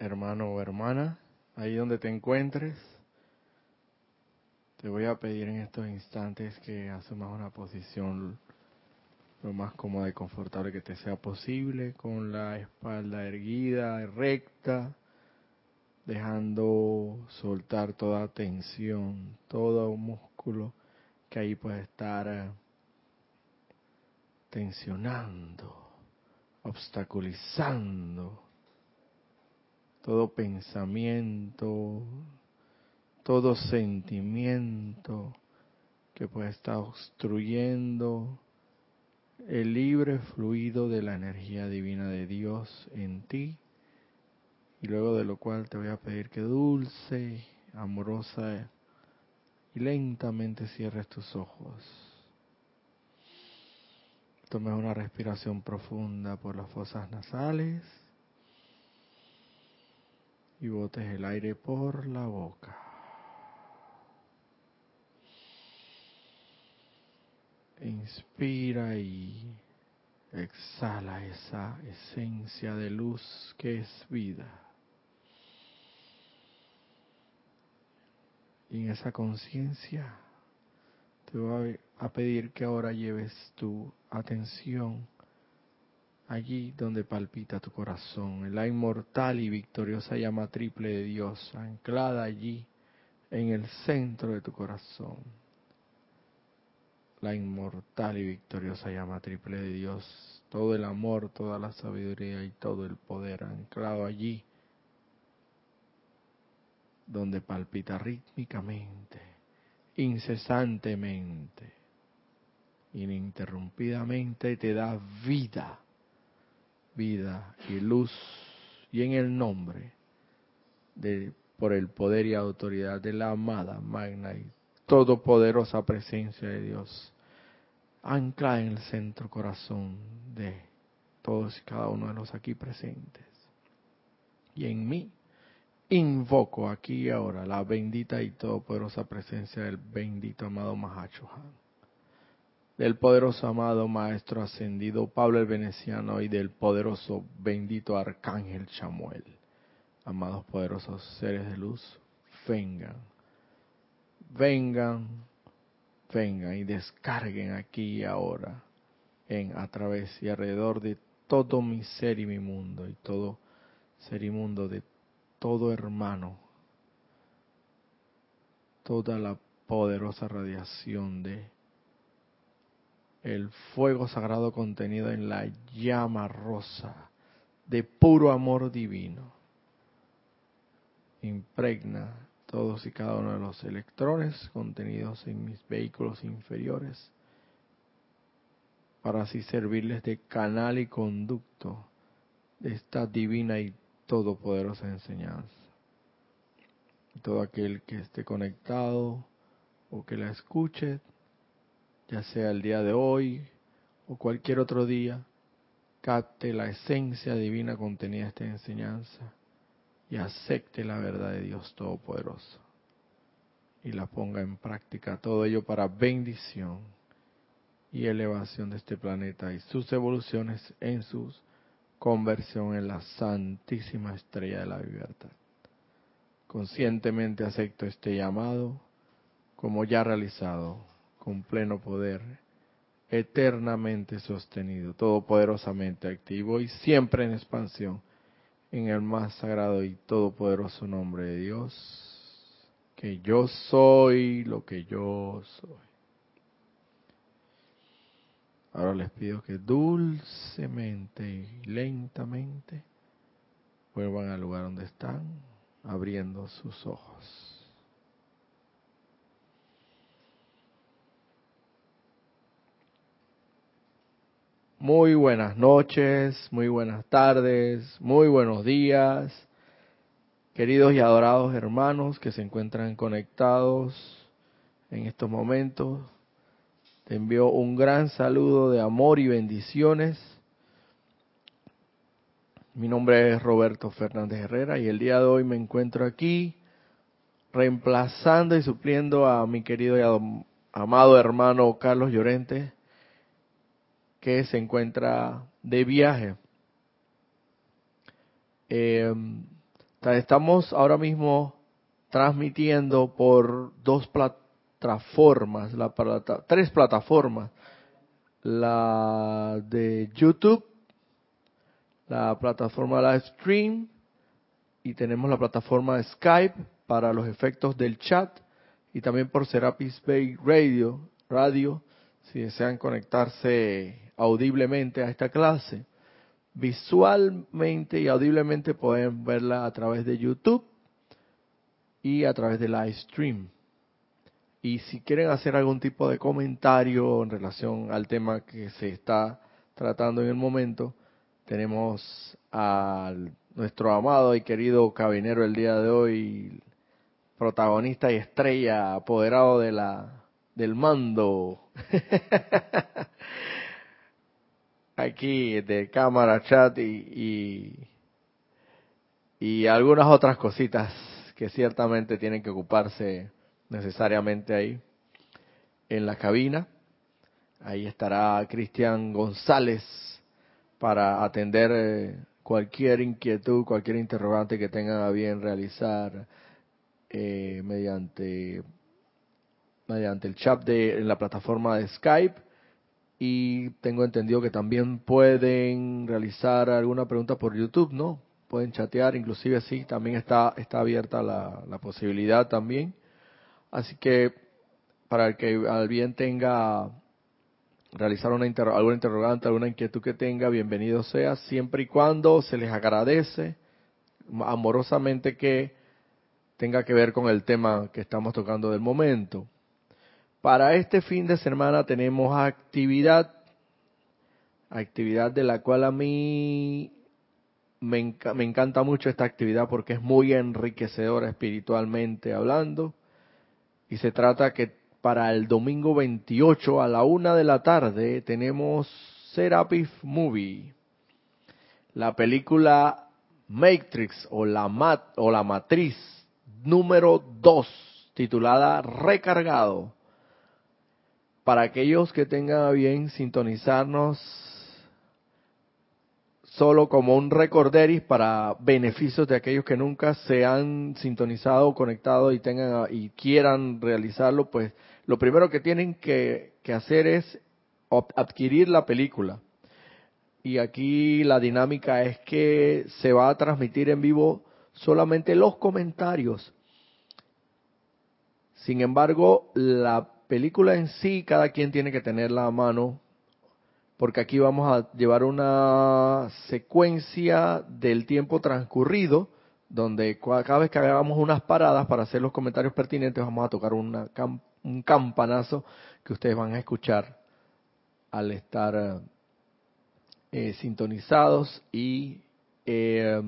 hermano o hermana, ahí donde te encuentres, te voy a pedir en estos instantes que asumas una posición lo más cómoda y confortable que te sea posible, con la espalda erguida, recta, dejando soltar toda tensión, todo músculo que ahí puede estar eh, tensionando, obstaculizando todo pensamiento, todo sentimiento que puede estar obstruyendo el libre fluido de la energía divina de Dios en ti. Y luego de lo cual te voy a pedir que dulce, amorosa y lentamente cierres tus ojos. Tomes una respiración profunda por las fosas nasales y botes el aire por la boca. Inspira y exhala esa esencia de luz que es vida. Y en esa conciencia te voy a pedir que ahora lleves tu atención allí donde palpita tu corazón, en la inmortal y victoriosa llama triple de Dios, anclada allí en el centro de tu corazón. La inmortal y victoriosa llama triple de Dios, todo el amor, toda la sabiduría y todo el poder anclado allí donde palpita rítmicamente, incesantemente, ininterrumpidamente te da vida vida y luz y en el nombre de por el poder y autoridad de la amada, magna y todopoderosa presencia de Dios, ancla en el centro corazón de todos y cada uno de los aquí presentes. Y en mí invoco aquí y ahora la bendita y todopoderosa presencia del bendito amado Mahachohan del poderoso amado Maestro Ascendido Pablo el Veneciano y del poderoso bendito Arcángel Chamuel. Amados poderosos seres de luz, vengan, vengan, vengan y descarguen aquí y ahora, en, a través y alrededor de todo mi ser y mi mundo, y todo ser y mundo de todo hermano, toda la poderosa radiación de el fuego sagrado contenido en la llama rosa de puro amor divino. Impregna todos y cada uno de los electrones contenidos en mis vehículos inferiores para así servirles de canal y conducto de esta divina y todopoderosa enseñanza. todo aquel que esté conectado o que la escuche ya sea el día de hoy o cualquier otro día, capte la esencia divina contenida en esta enseñanza y acepte la verdad de Dios Todopoderoso y la ponga en práctica. Todo ello para bendición y elevación de este planeta y sus evoluciones en su conversión en la santísima estrella de la libertad. Conscientemente acepto este llamado como ya realizado con pleno poder, eternamente sostenido, todopoderosamente activo y siempre en expansión, en el más sagrado y todopoderoso nombre de Dios, que yo soy lo que yo soy. Ahora les pido que dulcemente y lentamente vuelvan al lugar donde están, abriendo sus ojos. Muy buenas noches, muy buenas tardes, muy buenos días, queridos y adorados hermanos que se encuentran conectados en estos momentos. Te envío un gran saludo de amor y bendiciones. Mi nombre es Roberto Fernández Herrera y el día de hoy me encuentro aquí reemplazando y supliendo a mi querido y amado hermano Carlos Llorente que se encuentra de viaje. Eh, Estamos ahora mismo transmitiendo por dos plataformas, la tres plataformas. La de YouTube, la plataforma Live Stream y tenemos la plataforma Skype para los efectos del chat y también por Serapis Bay Radio, radio si desean conectarse audiblemente a esta clase. Visualmente y audiblemente pueden verla a través de YouTube y a través de live stream. Y si quieren hacer algún tipo de comentario en relación al tema que se está tratando en el momento, tenemos a nuestro amado y querido cabinero el día de hoy, protagonista y estrella, apoderado de la del mando. Aquí de cámara, chat y, y, algunas otras cositas que ciertamente tienen que ocuparse necesariamente ahí en la cabina. Ahí estará Cristian González para atender eh, cualquier inquietud, cualquier interrogante que tengan a bien realizar eh, mediante mediante el chat de la plataforma de Skype y tengo entendido que también pueden realizar alguna pregunta por YouTube, ¿no? Pueden chatear, inclusive sí, también está, está abierta la, posibilidad también. Así que para el que al bien tenga realizar una alguna interrogante, alguna inquietud que tenga, bienvenido sea, siempre y cuando se les agradece amorosamente que tenga que ver con el tema que estamos tocando del momento. Para este fin de semana tenemos actividad, actividad de la cual a mí me, encanta mucho esta actividad porque es muy enriquecedora espiritualmente hablando. Y se trata que para el domingo 28 a la una de la tarde tenemos Serapis Movie, la película Matrix o la, Mat, o la Matriz número 2, titulada Recargado para aquellos que tengan bien sintonizarnos solo como un recorderis para beneficios de aquellos que nunca se han sintonizado conectado y tengan y quieran realizarlo, pues lo primero que tienen que, que hacer es adquirir la película. Y aquí la dinámica es que se va a transmitir en vivo solamente los comentarios. Sin embargo, la película en sí, cada quien tiene que tenerla a mano, porque aquí vamos a llevar una secuencia del tiempo transcurrido, donde cada vez que hagamos unas paradas para hacer los comentarios pertinentes, vamos a tocar una, un campanazo que ustedes van a escuchar al estar eh, sintonizados y eh,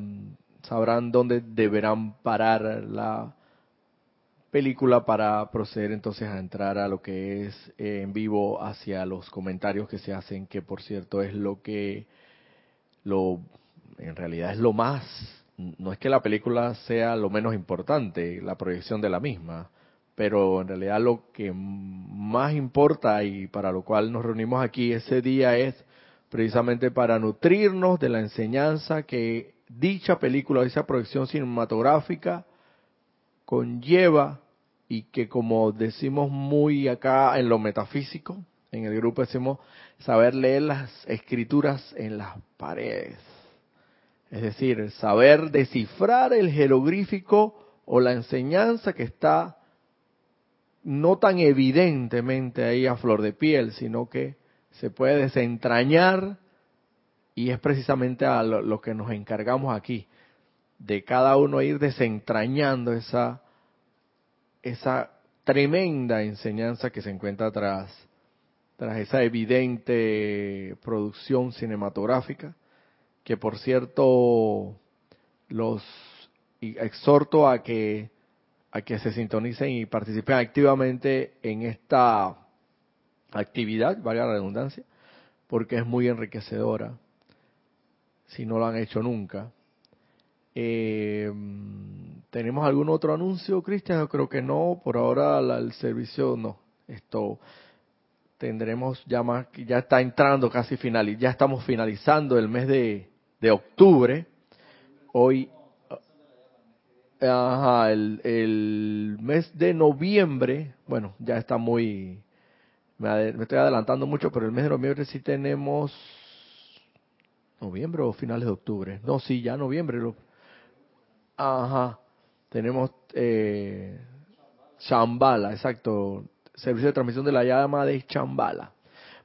sabrán dónde deberán parar la película para proceder entonces a entrar a lo que es eh, en vivo hacia los comentarios que se hacen, que por cierto es lo que lo en realidad es lo más no es que la película sea lo menos importante, la proyección de la misma, pero en realidad lo que más importa y para lo cual nos reunimos aquí ese día es precisamente para nutrirnos de la enseñanza que dicha película, esa proyección cinematográfica conlleva y que como decimos muy acá en lo metafísico, en el grupo decimos saber leer las escrituras en las paredes. Es decir, saber descifrar el jeroglífico o la enseñanza que está no tan evidentemente ahí a flor de piel, sino que se puede desentrañar y es precisamente a lo, lo que nos encargamos aquí, de cada uno ir desentrañando esa esa tremenda enseñanza que se encuentra tras, tras esa evidente producción cinematográfica, que por cierto los exhorto a que a que se sintonicen y participen activamente en esta actividad, valga la redundancia, porque es muy enriquecedora, si no lo han hecho nunca. Eh, ¿Tenemos algún otro anuncio, Cristian? Yo creo que no. Por ahora el servicio no. Esto tendremos ya más, ya está entrando casi final, ya estamos finalizando el mes de, octubre. Hoy, Ajá, el, el mes de noviembre, bueno, ya está muy, me, estoy adelantando mucho, pero el mes de noviembre sí tenemos, noviembre o finales de octubre, no, sí, ya noviembre, ajá, tenemos eh, Chambala, exacto, servicio de transmisión de la llama de Chambala,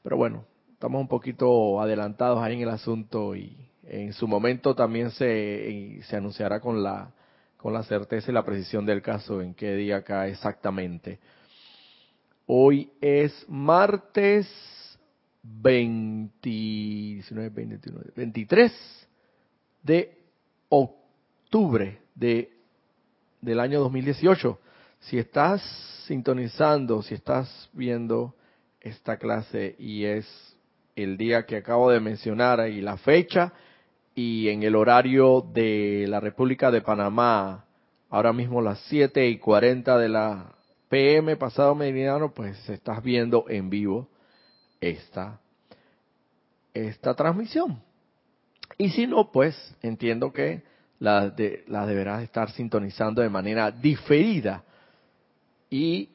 pero bueno, estamos un poquito adelantados ahí en el asunto y en su momento también se, y se anunciará con la con la certeza y la precisión del caso en qué día cae exactamente. Hoy es martes 20, 19, 20, 21, 23 de octubre de, del año 2018. Si estás sintonizando, si estás viendo esta clase y es el día que acabo de mencionar y la fecha y en el horario de la República de Panamá, ahora mismo las 7 y 40 de la PM pasado meridiano, pues estás viendo en vivo esta, esta transmisión. Y si no, pues entiendo que la, de, la deberás estar sintonizando de manera diferida. Y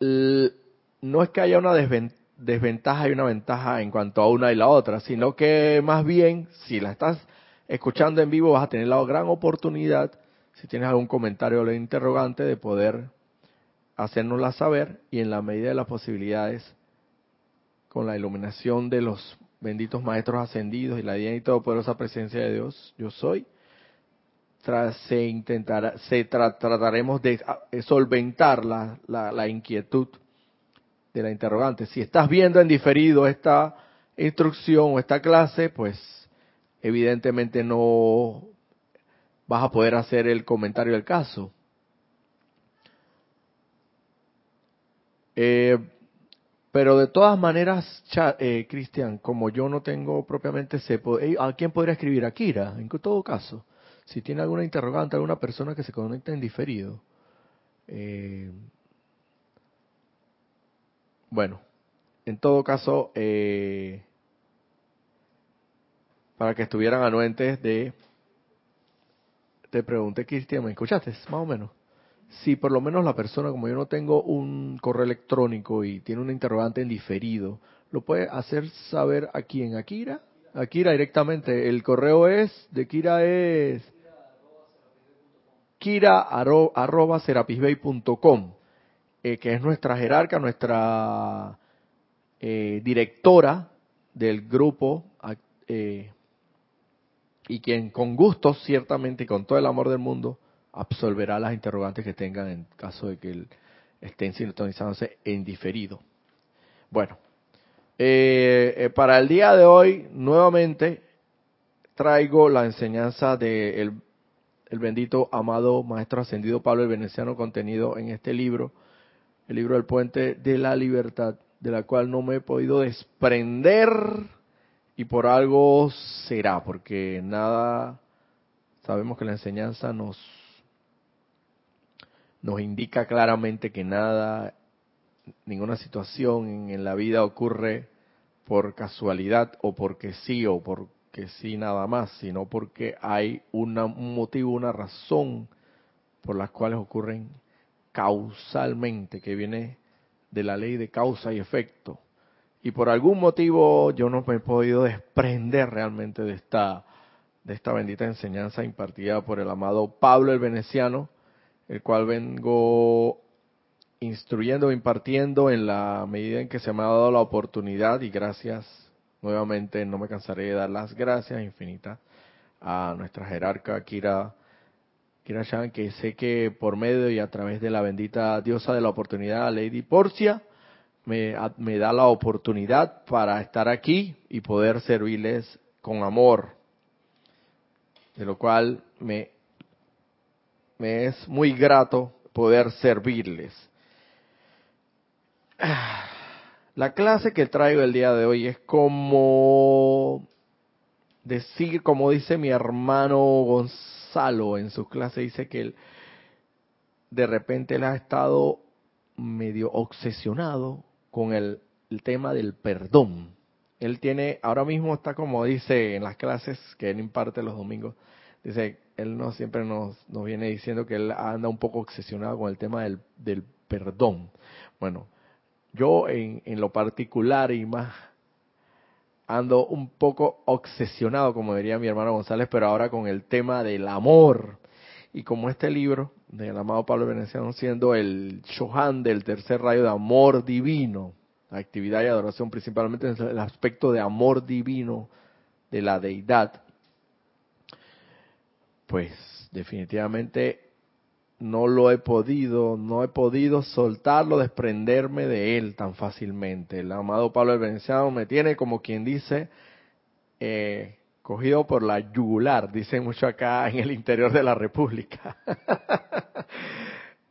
no es que haya una desven- desventaja y una ventaja en cuanto a una y la otra, sino que más bien, si la estás escuchando en vivo, vas a tener la gran oportunidad, si tienes algún comentario o interrogante, de poder hacérnosla saber y en la medida de las posibilidades, con la iluminación de los benditos maestros ascendidos y la y todopoderosa presencia de Dios, yo soy, se intentará, se tra- trataremos de ah, solventar la, la, la inquietud de la interrogante. Si estás viendo en diferido esta instrucción o esta clase, pues evidentemente no vas a poder hacer el comentario del caso. Eh, pero de todas maneras, eh, Cristian, como yo no tengo propiamente poder, eh, ¿a quién podría escribir? A Kira, en todo caso. Si tiene alguna interrogante, alguna persona que se conecta en diferido. Eh, bueno, en todo caso, eh, para que estuvieran anuentes de... Te pregunté, Cristian, ¿me escuchaste? Más o menos. Si por lo menos la persona, como yo no tengo un correo electrónico y tiene un interrogante en diferido, lo puede hacer saber a quién, a Kira. A Kira directamente. El correo es, de Kira es kira arro- arroba serapisbay.com, eh, que es nuestra jerarca, nuestra eh, directora del grupo, eh, y quien con gusto, ciertamente y con todo el amor del mundo, absolverá las interrogantes que tengan en caso de que estén sintonizándose en diferido. Bueno, eh, eh, para el día de hoy, nuevamente traigo la enseñanza del el bendito amado Maestro Ascendido Pablo el Veneciano contenido en este libro, el libro del puente de la libertad, de la cual no me he podido desprender y por algo será, porque nada, sabemos que la enseñanza nos, nos indica claramente que nada, ninguna situación en la vida ocurre por casualidad o porque sí o porque sí nada más, sino porque hay un motivo, una razón por las cuales ocurren causalmente, que viene de la ley de causa y efecto. Y por algún motivo yo no me he podido desprender realmente de esta, de esta bendita enseñanza impartida por el amado Pablo el Veneciano, el cual vengo instruyendo, impartiendo en la medida en que se me ha dado la oportunidad y gracias nuevamente, no me cansaré de dar las gracias infinitas a nuestra jerarca Kira, Kira Chan, que sé que por medio y a través de la bendita diosa de la oportunidad, Lady Porcia, me, me da la oportunidad para estar aquí y poder servirles con amor, de lo cual me es muy grato poder servirles. La clase que traigo el día de hoy es como decir, como dice mi hermano Gonzalo en su clase, dice que él, de repente él ha estado medio obsesionado con el, el tema del perdón. Él tiene, ahora mismo está como dice en las clases que él imparte los domingos, dice, él no siempre nos, nos viene diciendo que él anda un poco obsesionado con el tema del, del perdón. Bueno, yo en, en lo particular y más ando un poco obsesionado, como diría mi hermano González, pero ahora con el tema del amor. Y como este libro del amado Pablo Veneciano siendo el Shohan del tercer rayo de amor divino, actividad y adoración principalmente en el aspecto de amor divino de la deidad, pues definitivamente no lo he podido, no he podido soltarlo, desprenderme de él tan fácilmente. El amado Pablo el Veneciano me tiene como quien dice, eh, cogido por la yugular, dicen mucho acá en el interior de la República.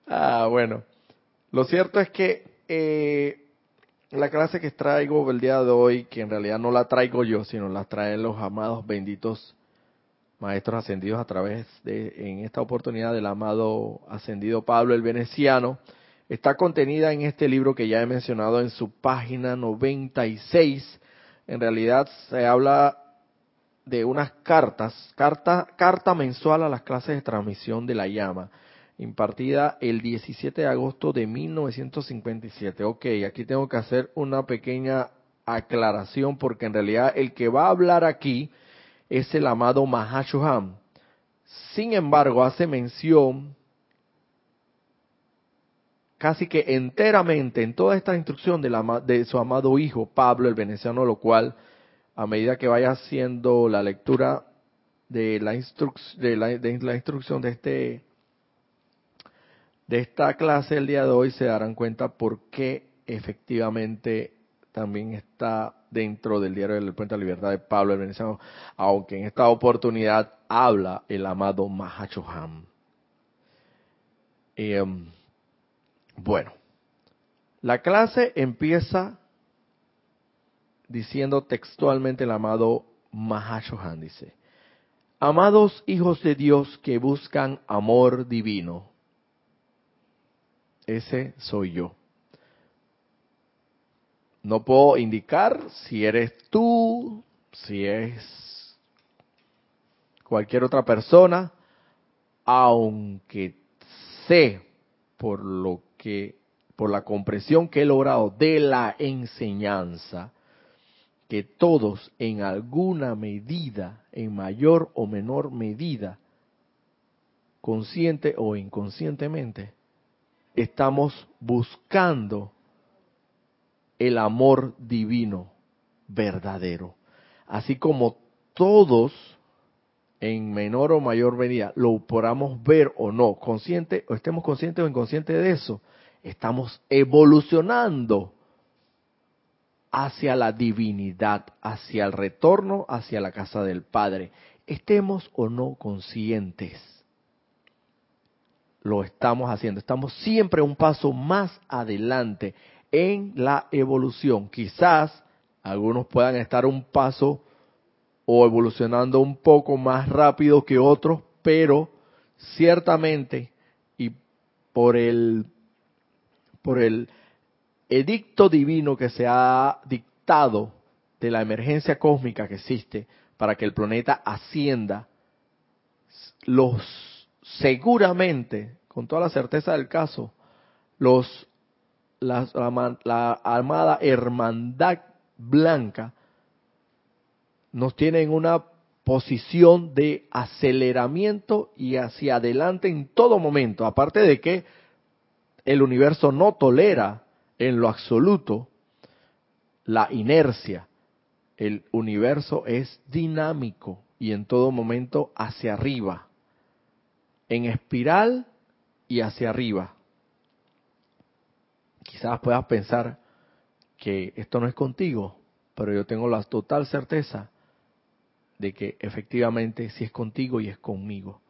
ah, bueno, lo cierto es que eh, la clase que traigo el día de hoy, que en realidad no la traigo yo, sino la traen los amados benditos maestros ascendidos a través de, en esta oportunidad del amado ascendido Pablo el Veneciano, está contenida en este libro que ya he mencionado en su página 96. En realidad se habla de unas cartas, carta, carta mensual a las clases de transmisión de la llama, impartida el 17 de agosto de 1957. Ok, aquí tengo que hacer una pequeña aclaración porque en realidad el que va a hablar aquí es el amado Mahashoham. Sin embargo, hace mención casi que enteramente en toda esta instrucción de, la, de su amado hijo Pablo el veneciano, lo cual a medida que vaya haciendo la lectura de la instrucción de este de esta clase el día de hoy se darán cuenta por qué efectivamente también está dentro del diario del Puente de la Libertad de Pablo el Veneciano, aunque en esta oportunidad habla el amado Mahachoham. Em, bueno, la clase empieza diciendo textualmente el amado Mahashohan, dice, Amados hijos de Dios que buscan amor divino, ese soy yo. No puedo indicar si eres tú, si es cualquier otra persona, aunque sé por lo que, por la comprensión que he logrado de la enseñanza, que todos en alguna medida, en mayor o menor medida, consciente o inconscientemente, estamos buscando el amor divino verdadero. Así como todos en menor o mayor medida lo podamos ver o no, consciente o estemos conscientes o inconscientes de eso, estamos evolucionando hacia la divinidad, hacia el retorno, hacia la casa del Padre. Estemos o no conscientes, lo estamos haciendo. Estamos siempre un paso más adelante en la evolución. Quizás algunos puedan estar un paso o evolucionando un poco más rápido que otros, pero ciertamente y por el por el edicto divino que se ha dictado de la emergencia cósmica que existe para que el planeta ascienda, los seguramente, con toda la certeza del caso, los la, la, armada hermandad blanca nos tiene en una posición de aceleramiento y hacia adelante en todo momento, aparte de que el universo no tolera en lo absoluto la inercia. El universo es dinámico y en todo momento hacia arriba, en espiral y hacia arriba quizás puedas pensar que esto no es contigo, pero yo tengo la total certeza de que efectivamente sí es contigo y es conmigo.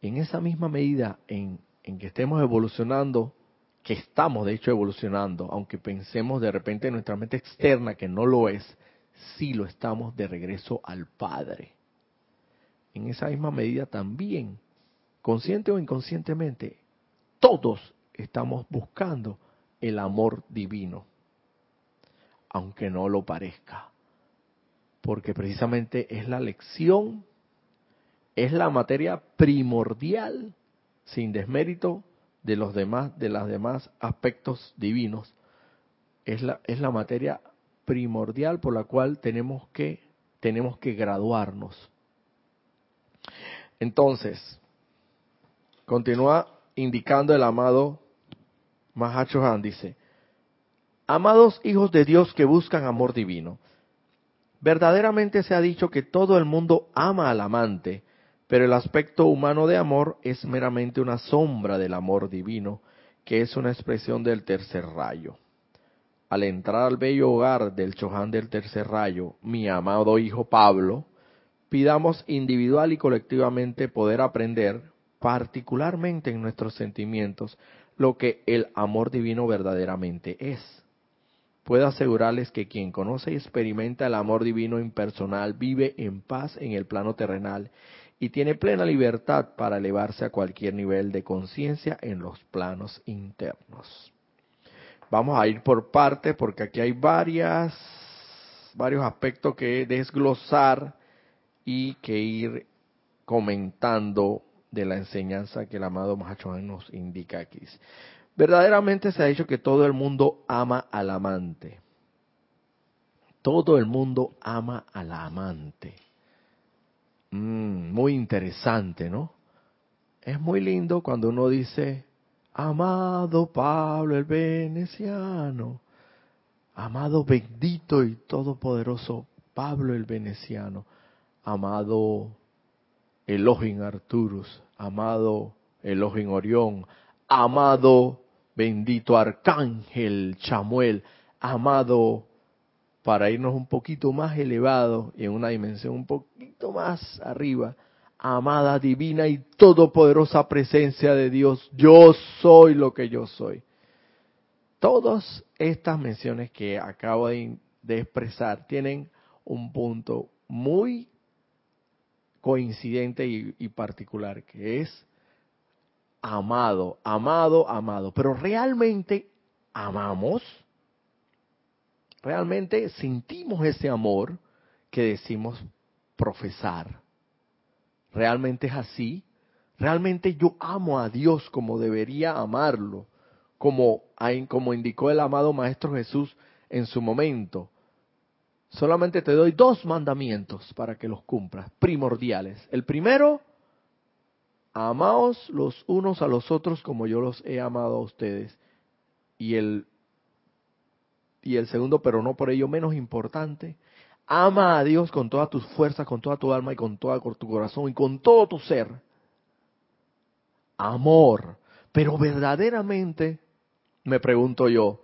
En esa misma medida en, que estemos evolucionando, que estamos de hecho evolucionando, aunque pensemos de repente en nuestra mente externa que no lo es, sí lo estamos de regreso al Padre. En esa misma medida también, consciente o inconscientemente, todos estamos buscando el amor divino, aunque no lo parezca, porque precisamente es la lección es la materia primordial, sin desmérito de los demás, de los demás aspectos divinos. Es la, es la materia primordial por la cual tenemos que, tenemos que graduarnos. Entonces, continúa indicando el amado Mahacho dice, Amados hijos de Dios que buscan amor divino, verdaderamente se ha dicho que todo el mundo ama al amante, pero el aspecto humano de amor es meramente una sombra del amor divino, que es una expresión del tercer rayo. Al entrar al bello hogar del Chohan del tercer rayo, mi amado hijo Pablo, pidamos individual y colectivamente poder aprender, particularmente en nuestros sentimientos, lo que el amor divino verdaderamente es. Puedo asegurarles que quien conoce y experimenta el amor divino impersonal vive en paz en el plano terrenal y tiene plena libertad para elevarse a cualquier nivel de conciencia en los planos internos. Vamos a ir por parte porque aquí hay varias, varios aspectos que desglosar y que ir comentando de la enseñanza que el amado Mahachohan nos indica aquí. Verdaderamente se ha dicho que todo el mundo ama al amante. Todo el mundo ama al amante. Mm, muy interesante, ¿no? Es muy lindo cuando uno dice, amado Pablo el veneciano, amado bendito y todopoderoso Pablo el veneciano, amado Elohim Arturus, amado Elohim Orión, amado bendito Arcángel Chamuel, amado para irnos un poquito más elevado y en una dimensión un poquito más arriba, amada divina y todopoderosa presencia de Dios, yo soy lo que yo soy. Todas estas menciones que acabo de, expresar tienen un punto muy coincidente y particular, que es amado, amado, amado. Pero realmente amamos realmente sentimos ese amor que decimos profesar. ¿Realmente es así? ¿Realmente yo amo a Dios como debería amarlo? Como, como indicó el amado Maestro Jesús en su momento. Solamente te doy dos mandamientos para que los cumplas, primordiales. El primero, amaos los unos a los otros como yo los he amado a ustedes. Y el y el segundo, pero no por ello menos importante, ama a Dios con todas tus fuerzas, con toda tu alma y con todo tu corazón y con todo tu ser. Amor. Pero verdaderamente, me pregunto yo,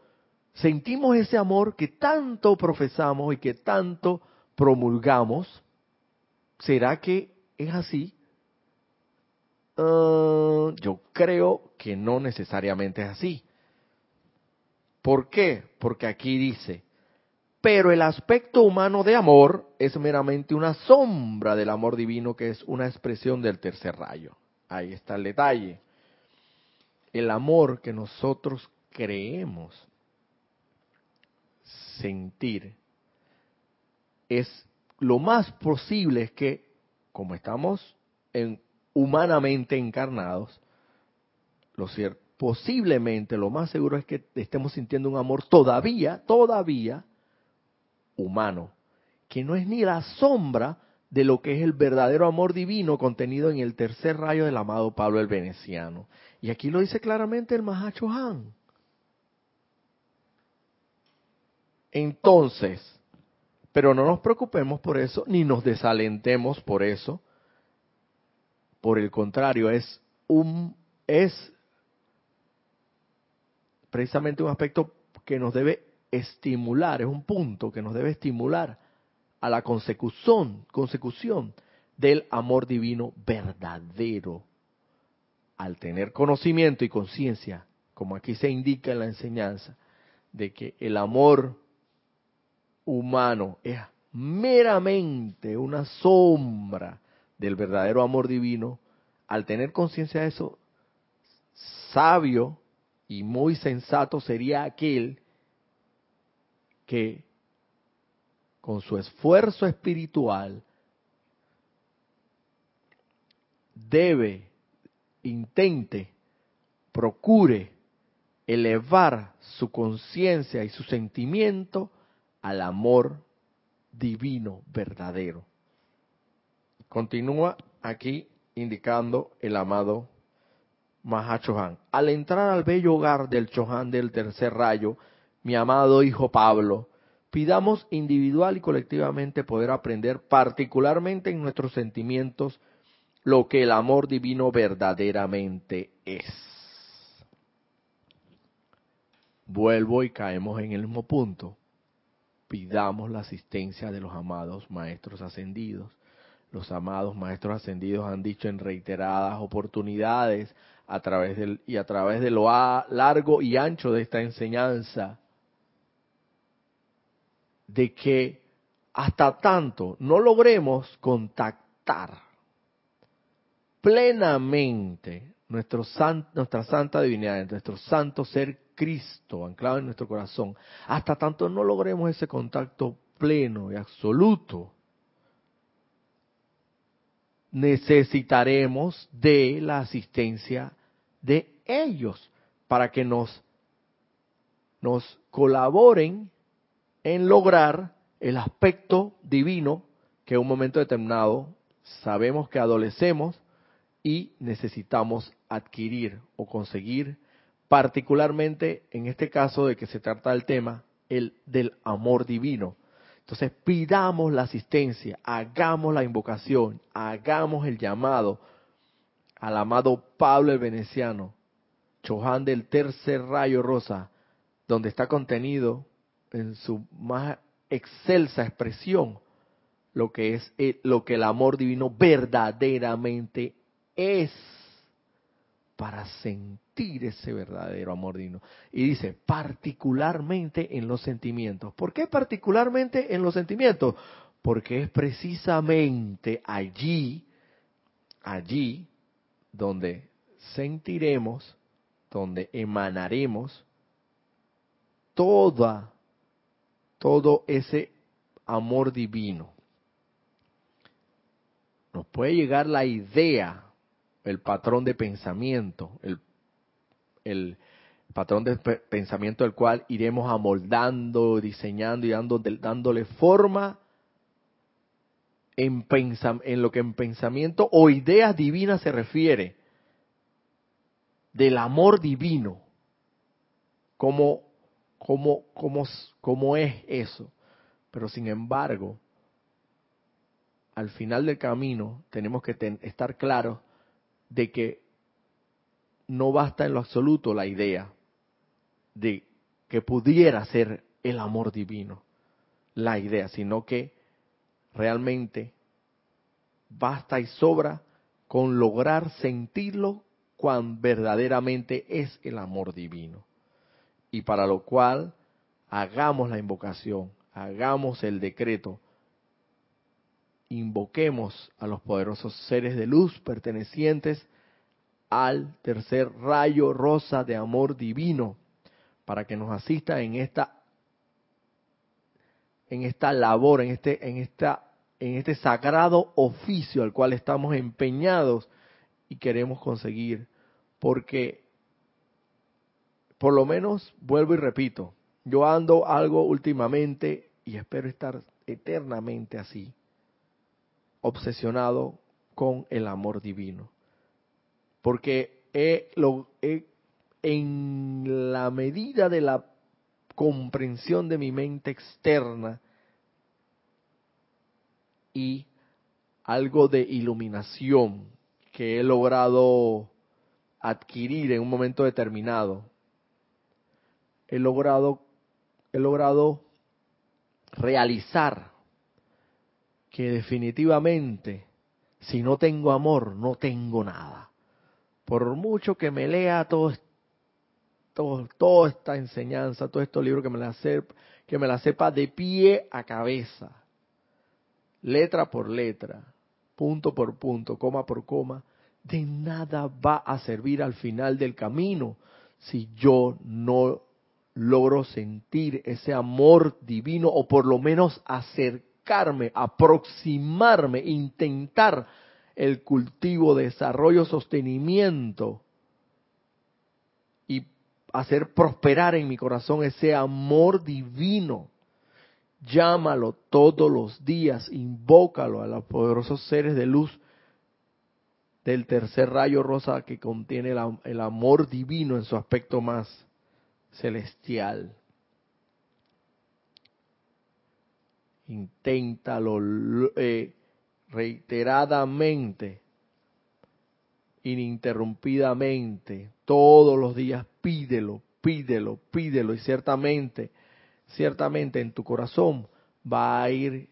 ¿sentimos ese amor que tanto profesamos y que tanto promulgamos? ¿Será que es así? Ah, yo creo que no necesariamente es así. ¿Por qué? Porque aquí dice, pero el aspecto humano de amor es meramente una sombra del amor divino que es una expresión del tercer rayo. Ahí está el detalle. El amor que nosotros creemos sentir es lo más posible es que como estamos en, humanamente encarnados, lo cierto posiblemente lo más seguro es que estemos sintiendo un amor todavía, todavía humano, que no es ni la sombra de lo que es el verdadero amor divino contenido en el tercer rayo del amado Pablo el Veneciano. Y aquí lo dice claramente el Mahacho Han. Entonces, pero no nos preocupemos por eso, ni nos desalentemos por eso. Por el contrario, es un es precisamente un aspecto que nos debe estimular, es un punto que nos debe estimular a la consecución, consecución del amor divino verdadero. Al tener conocimiento y conciencia, como aquí se indica en la enseñanza, de que el amor humano es meramente una sombra del verdadero amor divino, al tener conciencia de eso, sabio y muy sensato sería aquel que con su esfuerzo espiritual debe, intente, procure elevar su conciencia y su sentimiento al amor divino verdadero. Continúa aquí indicando el amado Mahachohan. Al entrar al bello hogar del Chohan del tercer rayo, mi amado hijo Pablo, pidamos individual y colectivamente poder aprender particularmente en nuestros sentimientos lo que el amor divino verdaderamente es. Vuelvo y caemos en el mismo punto. Pidamos la asistencia de los amados maestros ascendidos. Los amados maestros ascendidos han dicho en reiteradas oportunidades a través del, y a través de lo largo y ancho de esta enseñanza de que hasta tanto no logremos contactar plenamente nuestro nuestra santa divinidad, nuestro santo ser Cristo anclado en nuestro corazón, hasta tanto no logremos ese contacto pleno y absoluto, necesitaremos de la asistencia de ellos para que nos, nos colaboren en lograr el aspecto divino que en un momento determinado sabemos que adolecemos y necesitamos adquirir o conseguir, particularmente en este caso de que se trata del tema, el del amor divino. Entonces pidamos la asistencia, hagamos la invocación, hagamos el llamado al amado Pablo el Veneciano, Chohan del tercer rayo rosa, donde está contenido en su más excelsa expresión lo que es el, lo que el amor divino verdaderamente es para sentir ese verdadero amor divino. Y dice, particularmente en los sentimientos. ¿Por qué particularmente en los sentimientos? Porque es precisamente allí, allí, donde sentiremos, donde emanaremos toda todo ese amor divino. Nos puede llegar la idea, el patrón de pensamiento, el, patrón de pensamiento del cual iremos amoldando, diseñando y dando, dándole forma en, en lo que en pensamiento o ideas divinas se refiere, del amor divino, como cómo, cómo, cómo es eso. Pero sin embargo, al final del camino tenemos que estar claros de que no basta en lo absoluto la idea de que pudiera ser el amor divino, la idea, sino que realmente basta y sobra con lograr sentirlo cuán verdaderamente es el amor divino. Y para lo cual hagamos la invocación, hagamos el decreto, invoquemos a los poderosos seres de luz pertenecientes al tercer rayo rosa de amor divino para que nos asista en esta en esta labor, en este en esta en este sagrado oficio al cual estamos empeñados y queremos conseguir, porque por lo menos, vuelvo y repito, yo ando algo últimamente y espero estar eternamente así, obsesionado con el amor divino. Porque lo, en la medida de la comprensión de mi mente externa y algo de iluminación que he logrado adquirir en un momento determinado, he logrado, he logrado realizar que definitivamente si no tengo amor, no tengo nada. Por mucho que me lea todo, todo, toda esta enseñanza, todo estos libros que me la sepa, que me la sepa de pie a cabeza, letra por letra, punto por punto, coma por coma, de nada va a servir al final del camino si yo no logro sentir ese amor divino o por lo menos acercarme, aproximarme, intentar el cultivo, desarrollo, sostenimiento y hacer prosperar en mi corazón ese amor divino. Llámalo todos los días, invócalo a los poderosos seres de luz del tercer rayo rosa que contiene el, amor divino en su aspecto más celestial. Inténtalo eh, reiteradamente, ininterrumpidamente, todos los días pídelo, pídelo, pídelo y ciertamente, ciertamente en tu corazón va a ir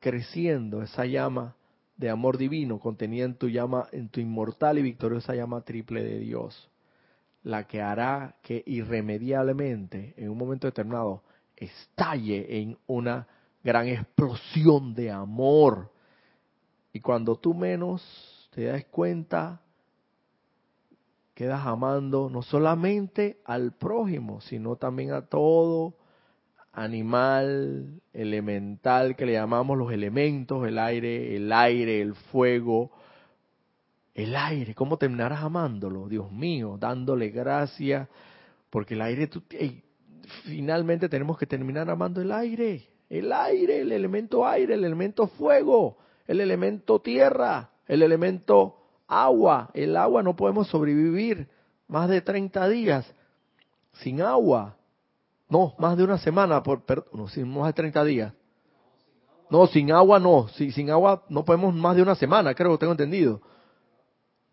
creciendo esa llama de amor divino contenida en tu llama, en tu inmortal y victoriosa llama triple de Dios, la que hará que irremediablemente, en un momento determinado, estalle en una gran explosión de amor. Y cuando tú menos te das cuenta, quedas amando no solamente al prójimo, sino también a todo animal, elemental, que le llamamos los elementos, el aire, el aire, el fuego, el aire. ¿Cómo terminarás amándolo? Dios mío, dándole gracias, porque el aire, tú, finalmente tenemos que terminar amando el aire, el aire, el elemento aire, el elemento fuego, el elemento tierra, el elemento agua. El agua no podemos sobrevivir más de 30 días sin agua. No, más de una semana, por, no, sin más de 30 días. No, sin agua no, si, sin agua no podemos más de una semana, creo que tengo entendido.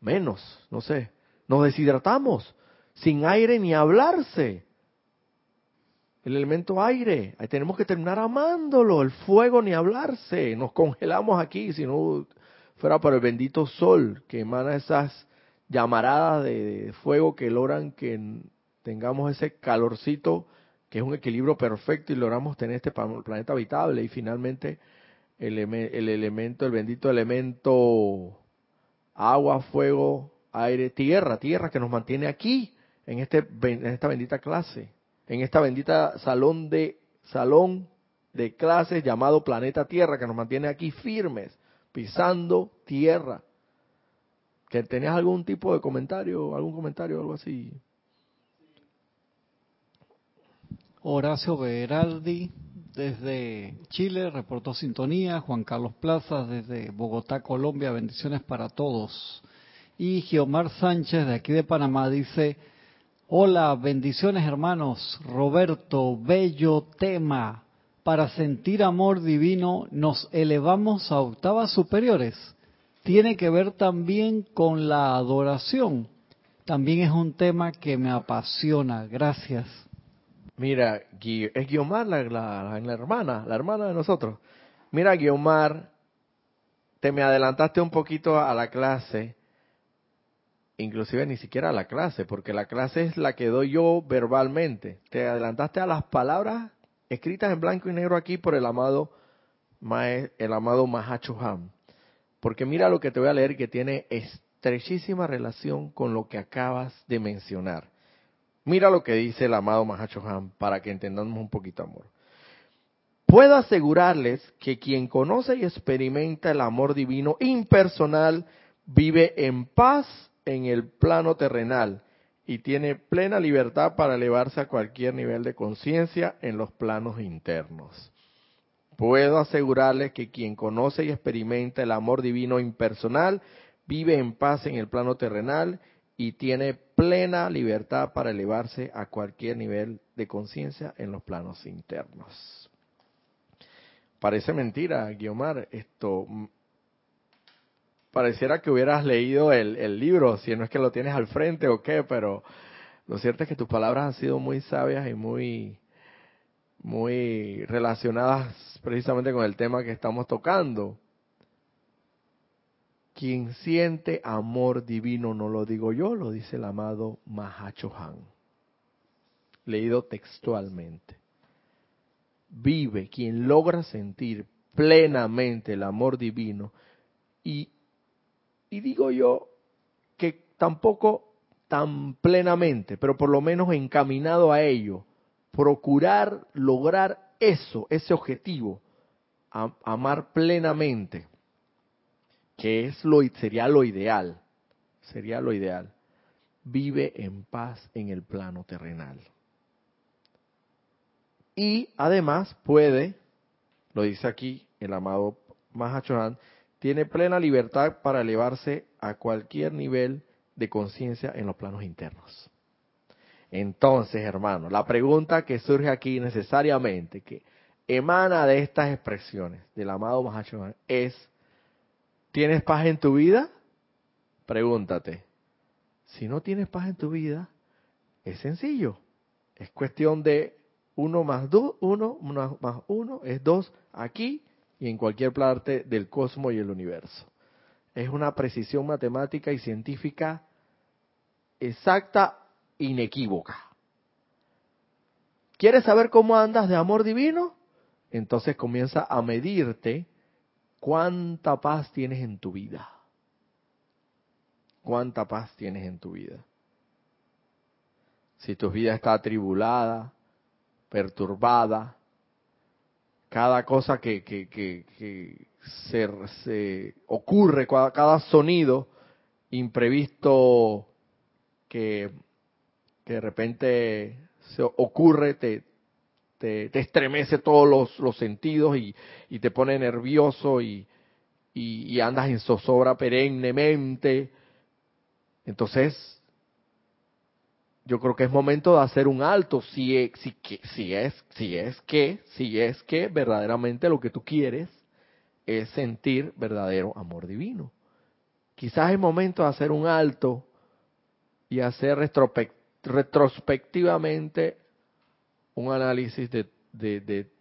Menos, no sé. Nos deshidratamos, sin aire ni hablarse. El elemento aire, ahí tenemos que terminar amándolo, el fuego ni hablarse. Nos congelamos aquí, si no fuera por el bendito sol que emana esas llamaradas de fuego que logran que tengamos ese calorcito que es un equilibrio perfecto y logramos tener este planeta habitable. Y finalmente el, el elemento, el bendito elemento agua, fuego, aire, tierra, tierra que nos mantiene aquí, en, este, en esta bendita clase, en esta bendita salón de, salón de clases llamado planeta Tierra, que nos mantiene aquí firmes, pisando tierra. ¿Que tenías algún tipo de comentario, algún comentario, algo así? Horacio Berardi desde Chile reportó sintonía, Juan Carlos Plaza desde Bogotá, Colombia, bendiciones para todos. Y Giomar Sánchez de aquí de Panamá dice, hola, bendiciones hermanos, Roberto, bello tema, para sentir amor divino nos elevamos a octavas superiores. Tiene que ver también con la adoración. También es un tema que me apasiona. Gracias. Mira, es Guiomar la, la, hermana, la hermana de nosotros. Mira, Guiomar, te me adelantaste un poquito a la clase, inclusive ni siquiera a la clase, porque la clase es la que doy yo verbalmente. Te adelantaste a las palabras escritas en blanco y negro aquí por el amado el amado Mahacho Ham. Porque mira lo que te voy a leer que tiene estrechísima relación con lo que acabas de mencionar. Mira lo que dice el amado Mahacho Han para que entendamos un poquito amor. Puedo asegurarles que quien conoce y experimenta el amor divino impersonal vive en paz en el plano terrenal y tiene plena libertad para elevarse a cualquier nivel de conciencia en los planos internos. Puedo asegurarles que quien conoce y experimenta el amor divino impersonal vive en paz en el plano terrenal y tiene plena libertad para elevarse a cualquier nivel de conciencia en los planos internos. Parece mentira, Guiomar, esto pareciera que hubieras leído el, el, libro, si no es que lo tienes al frente o qué, pero lo cierto es que tus palabras han sido muy sabias y muy, muy relacionadas precisamente con el tema que estamos tocando. Quien siente amor divino, no lo digo yo, lo dice el amado Mahachohan. Leído textualmente. Vive quien logra sentir plenamente el amor divino y, y digo yo que tampoco tan plenamente, pero por lo menos encaminado a ello, procurar lograr eso, ese objetivo, amar plenamente que es lo sería lo ideal, sería lo ideal. Vive en paz en el plano terrenal. Y además puede, lo dice aquí el amado Mahachohan, tiene plena libertad para elevarse a cualquier nivel de conciencia en los planos internos. Entonces, hermano, la pregunta que surge aquí necesariamente, que emana de estas expresiones del amado Mahachohan, es, ¿tienes paz en tu vida? Pregúntate. Si no tienes paz en tu vida, es sencillo. Es cuestión de uno más dos, uno más uno es dos aquí y en cualquier parte del cosmos y el universo. Es una precisión matemática y científica exacta, inequívoca. ¿Quieres saber cómo andas de amor divino? Entonces comienza a medirte cuánta paz tienes en tu vida. Cuánta paz tienes en tu vida. Si tu vida está atribulada, perturbada, cada cosa que, que, se, ocurre, cada sonido imprevisto que, de repente se ocurre, te, te, estremece todos los, los sentidos y, y, te pone nervioso y, y, andas en zozobra perennemente. Entonces, yo creo que es momento de hacer un alto si, es, si, si, es, si es que, si es que verdaderamente lo que tú quieres es sentir verdadero amor divino. Quizás es momento de hacer un alto y hacer retrospectivamente un análisis de, de, de,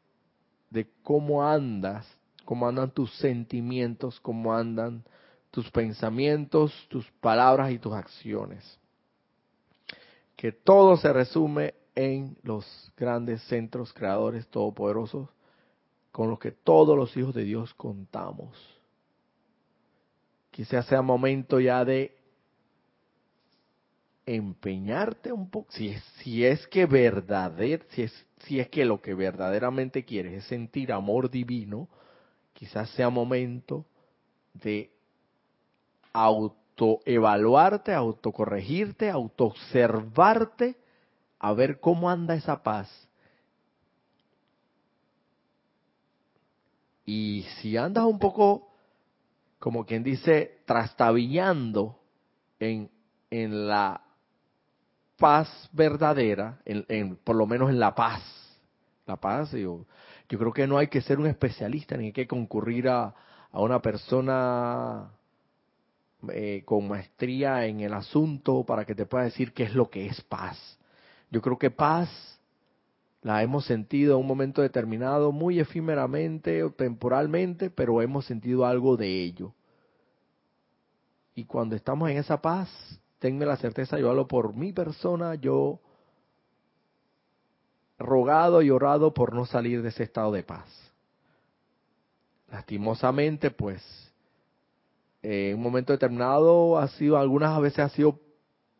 de cómo andas, cómo andan tus sentimientos, cómo andan tus pensamientos, tus palabras y tus acciones que todo se resume en los grandes centros creadores todopoderosos con los que todos los hijos de Dios contamos. Quizás sea momento ya de empeñarte un poco, si es, si es que si es, si es que lo que verdaderamente quieres es sentir amor divino, quizás sea momento de auto autoevaluarte, autocorregirte, autoobservarte, a ver cómo anda esa paz. Y si andas un poco, como quien dice, trastabillando en, en la paz verdadera, en, por lo menos en la paz, la paz, yo, yo creo que no hay que ser un especialista ni hay que concurrir a, a una persona eh, con maestría en el asunto para que te pueda decir qué es lo que es paz. Yo creo que paz la hemos sentido en un momento determinado, muy efímeramente o temporalmente, pero hemos sentido algo de ello. Y cuando estamos en esa paz, tenme la certeza, yo hablo por mi persona, yo rogado y orado por no salir de ese estado de paz. Lastimosamente, pues, en un momento determinado ha sido, algunas veces ha sido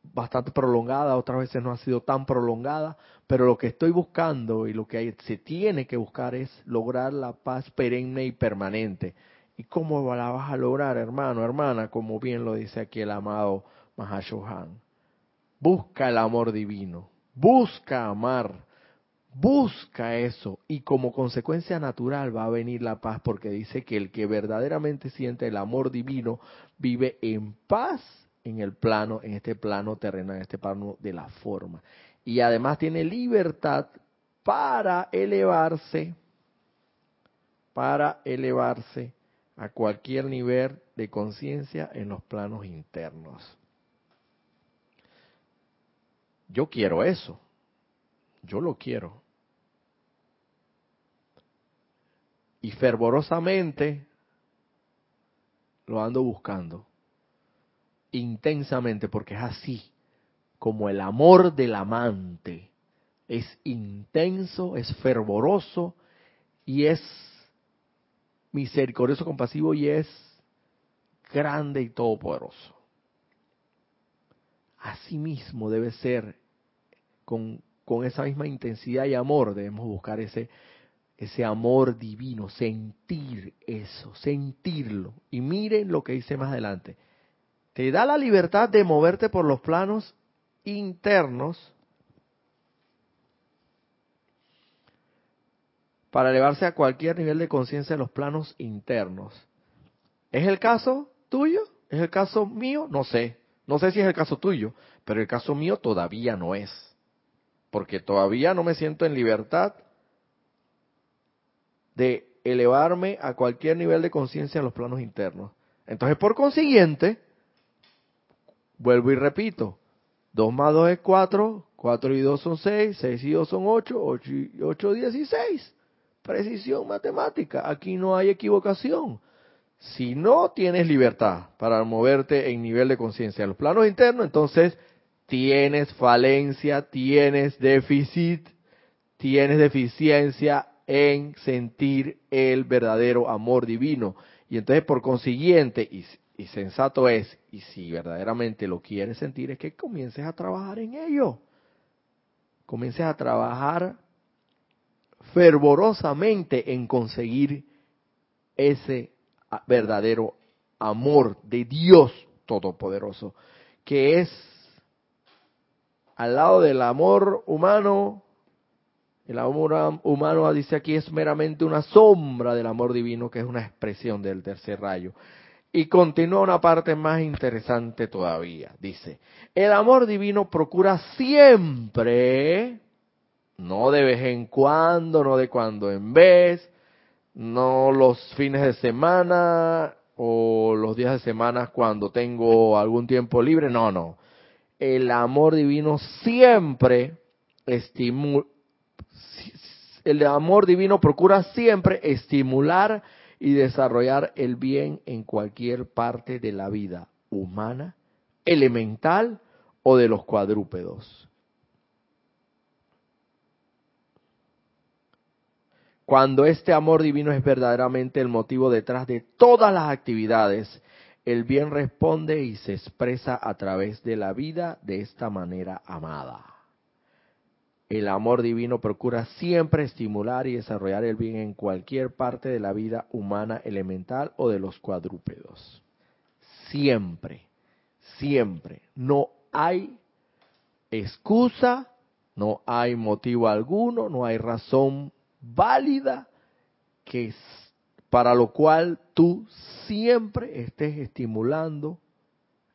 bastante prolongada, otras veces no ha sido tan prolongada, pero lo que estoy buscando y lo que se tiene que buscar es lograr la paz perenne y permanente. ¿Y cómo la vas a lograr, hermano, hermana? Como bien lo dice aquí el amado Mahashohan. Busca el amor divino, busca amar, Busca eso y como consecuencia natural va a venir la paz porque dice que el que verdaderamente siente el amor divino vive en paz en el plano, en este plano terrenal, en este plano de la forma. Y además tiene libertad para elevarse, para elevarse a cualquier nivel de conciencia en los planos internos. Yo quiero eso. Yo lo quiero. Y fervorosamente lo ando buscando. Intensamente, porque es así como el amor del amante. Es intenso, es fervoroso y es misericordioso, compasivo y es grande y todopoderoso. Asimismo debe ser con con esa misma intensidad y amor debemos buscar ese, ese amor divino, sentir eso, sentirlo. Y miren lo que dice más adelante. Te da la libertad de moverte por los planos internos para elevarse a cualquier nivel de conciencia de los planos internos. ¿Es el caso tuyo? ¿Es el caso mío? No sé. No sé si es el caso tuyo, pero el caso mío todavía no es. Porque todavía no me siento en libertad de elevarme a cualquier nivel de conciencia en los planos internos. Entonces, por consiguiente, vuelvo y repito, 2 más 2 es 4, 4 y 2 son 6, 6 y 2 son 8, 8 y 8 16. Precisión matemática, aquí no hay equivocación. Si no tienes libertad para moverte en nivel de conciencia en los planos internos, entonces tienes falencia, tienes déficit, tienes deficiencia en sentir el verdadero amor divino. Y entonces, por consiguiente, y, sensato es, y si verdaderamente lo quieres sentir, es que comiences a trabajar en ello. Comiences a trabajar fervorosamente en conseguir ese verdadero amor de Dios Todopoderoso, que es al lado del amor humano, el amor humano, dice aquí, es meramente una sombra del amor divino, que es una expresión del tercer rayo. Y continúa una parte más interesante todavía. Dice, el amor divino procura siempre, no de vez en cuando, no de cuando en vez, no los fines de semana o los días de semana cuando tengo algún tiempo libre, no, no. El amor divino siempre estimula, el amor divino procura siempre estimular y desarrollar el bien en cualquier parte de la vida humana, elemental o de los cuadrúpedos. Cuando este amor divino es verdaderamente el motivo detrás de todas las actividades, el bien responde y se expresa a través de la vida de esta manera amada. El amor divino procura siempre estimular y desarrollar el bien en cualquier parte de la vida humana elemental o de los cuadrúpedos. Siempre, siempre. No hay excusa, no hay motivo alguno, no hay razón válida que para lo cual tú siempre estés estimulando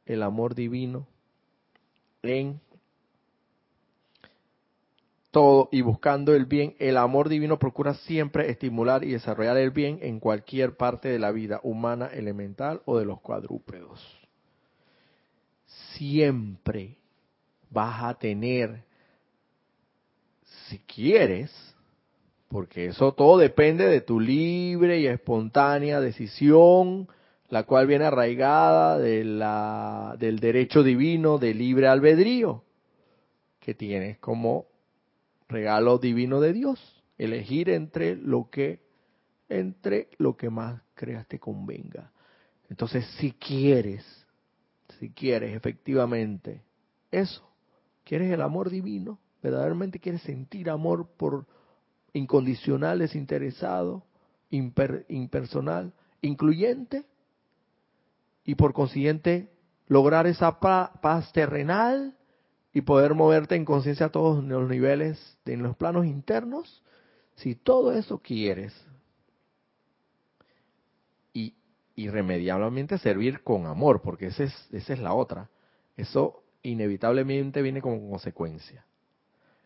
el amor divino en todo y buscando el bien, el amor divino procura siempre estimular y desarrollar el bien en cualquier parte de la vida humana, elemental o de los cuadrúpedos. Siempre vas a tener, si quieres, porque eso todo depende de tu libre y espontánea decisión, la cual viene arraigada del derecho divino de libre albedrío que tienes como regalo divino de Dios, elegir entre lo que entre lo que más creas te convenga. Entonces, si quieres, si quieres efectivamente eso, quieres el amor divino, verdaderamente quieres sentir amor por incondicional, desinteresado, impersonal, incluyente, y por consiguiente lograr esa paz terrenal y poder moverte en conciencia a todos los niveles, en los planos internos, si todo eso quieres, y irremediablemente servir con amor, porque esa es, esa es la otra, eso inevitablemente viene como consecuencia.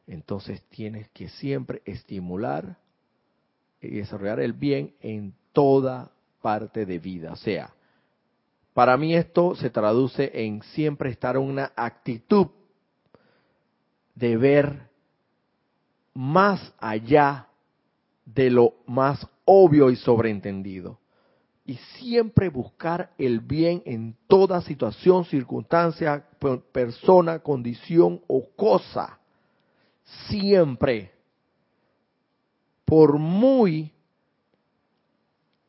Entonces tienes que siempre estimular y desarrollar el bien en toda parte de vida. O sea, para mí esto se traduce en siempre estar en una actitud de ver más allá de lo más obvio y sobreentendido. Y siempre buscar el bien en toda situación, circunstancia, persona, condición o cosa. Siempre. Por muy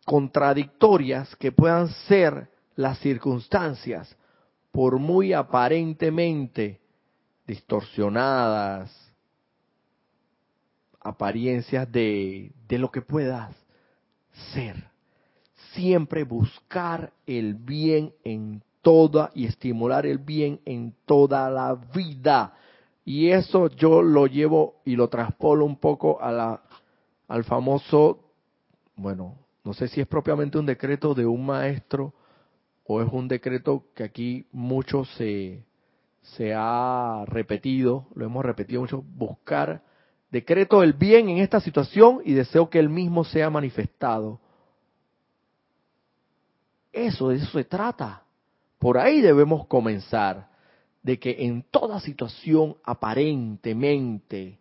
contradictorias que puedan ser las circunstancias, por muy aparentemente distorsionadas, apariencias de, de lo que puedas ser. Siempre buscar el bien en toda y estimular el bien en toda la vida. Y eso yo lo llevo y lo traspolo un poco a la, al famoso, bueno, no sé si es propiamente un decreto de un maestro o es un decreto que aquí mucho se, se ha repetido, lo hemos repetido mucho, buscar, decreto el bien en esta situación y deseo que el mismo sea manifestado. Eso, de eso se trata. Por ahí debemos comenzar, de que en toda situación aparentemente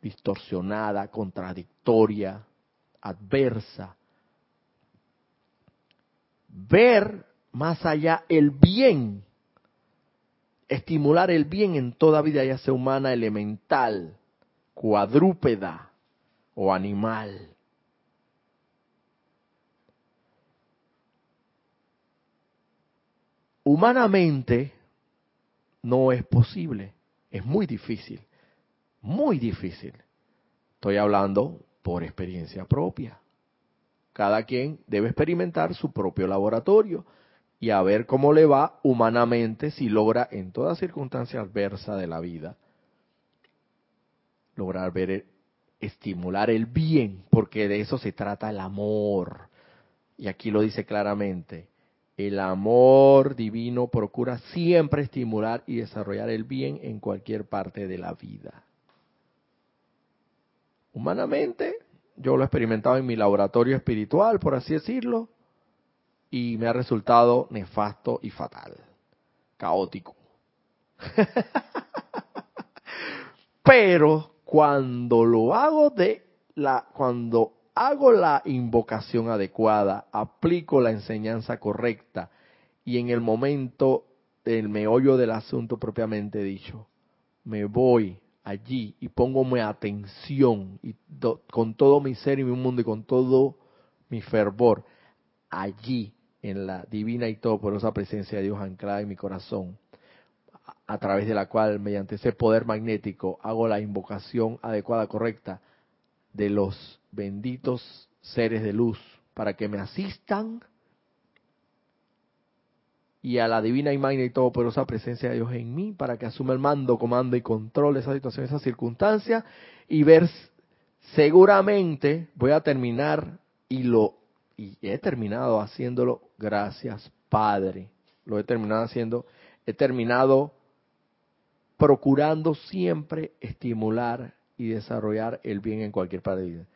distorsionada, contradictoria, adversa, ver más allá el bien, estimular el bien en toda vida, ya sea humana, elemental, cuadrúpeda o animal. Humanamente no es posible, es muy difícil, muy difícil. Estoy hablando por experiencia propia. Cada quien debe experimentar su propio laboratorio y a ver cómo le va humanamente si logra en toda circunstancia adversa de la vida lograr ver, estimular el bien, porque de eso se trata el amor. Y aquí lo dice claramente, el amor divino procura siempre estimular y desarrollar el bien en cualquier parte de la vida. Humanamente, yo lo he experimentado en mi laboratorio espiritual, por así decirlo, y me ha resultado nefasto y fatal, caótico. Pero cuando lo hago de la, cuando hago la invocación adecuada, aplico la enseñanza correcta y en el momento del meollo del asunto propiamente dicho, me voy allí y pongo mi atención y con todo mi ser y mi mundo y con todo mi fervor allí en la divina y todopoderosa presencia de Dios anclada en mi corazón, a través de la cual mediante ese poder magnético hago la invocación adecuada, correcta, de los benditos seres de luz para que me asistan y a la divina imagen y todopoderosa presencia de Dios en mí para que asuma el mando, comando y control de esa situación, esa circunstancia y ver seguramente voy a terminar y lo y he terminado haciéndolo gracias Padre. Lo he terminado haciendo, he terminado procurando siempre estimular y desarrollar el bien en cualquier parte de vida.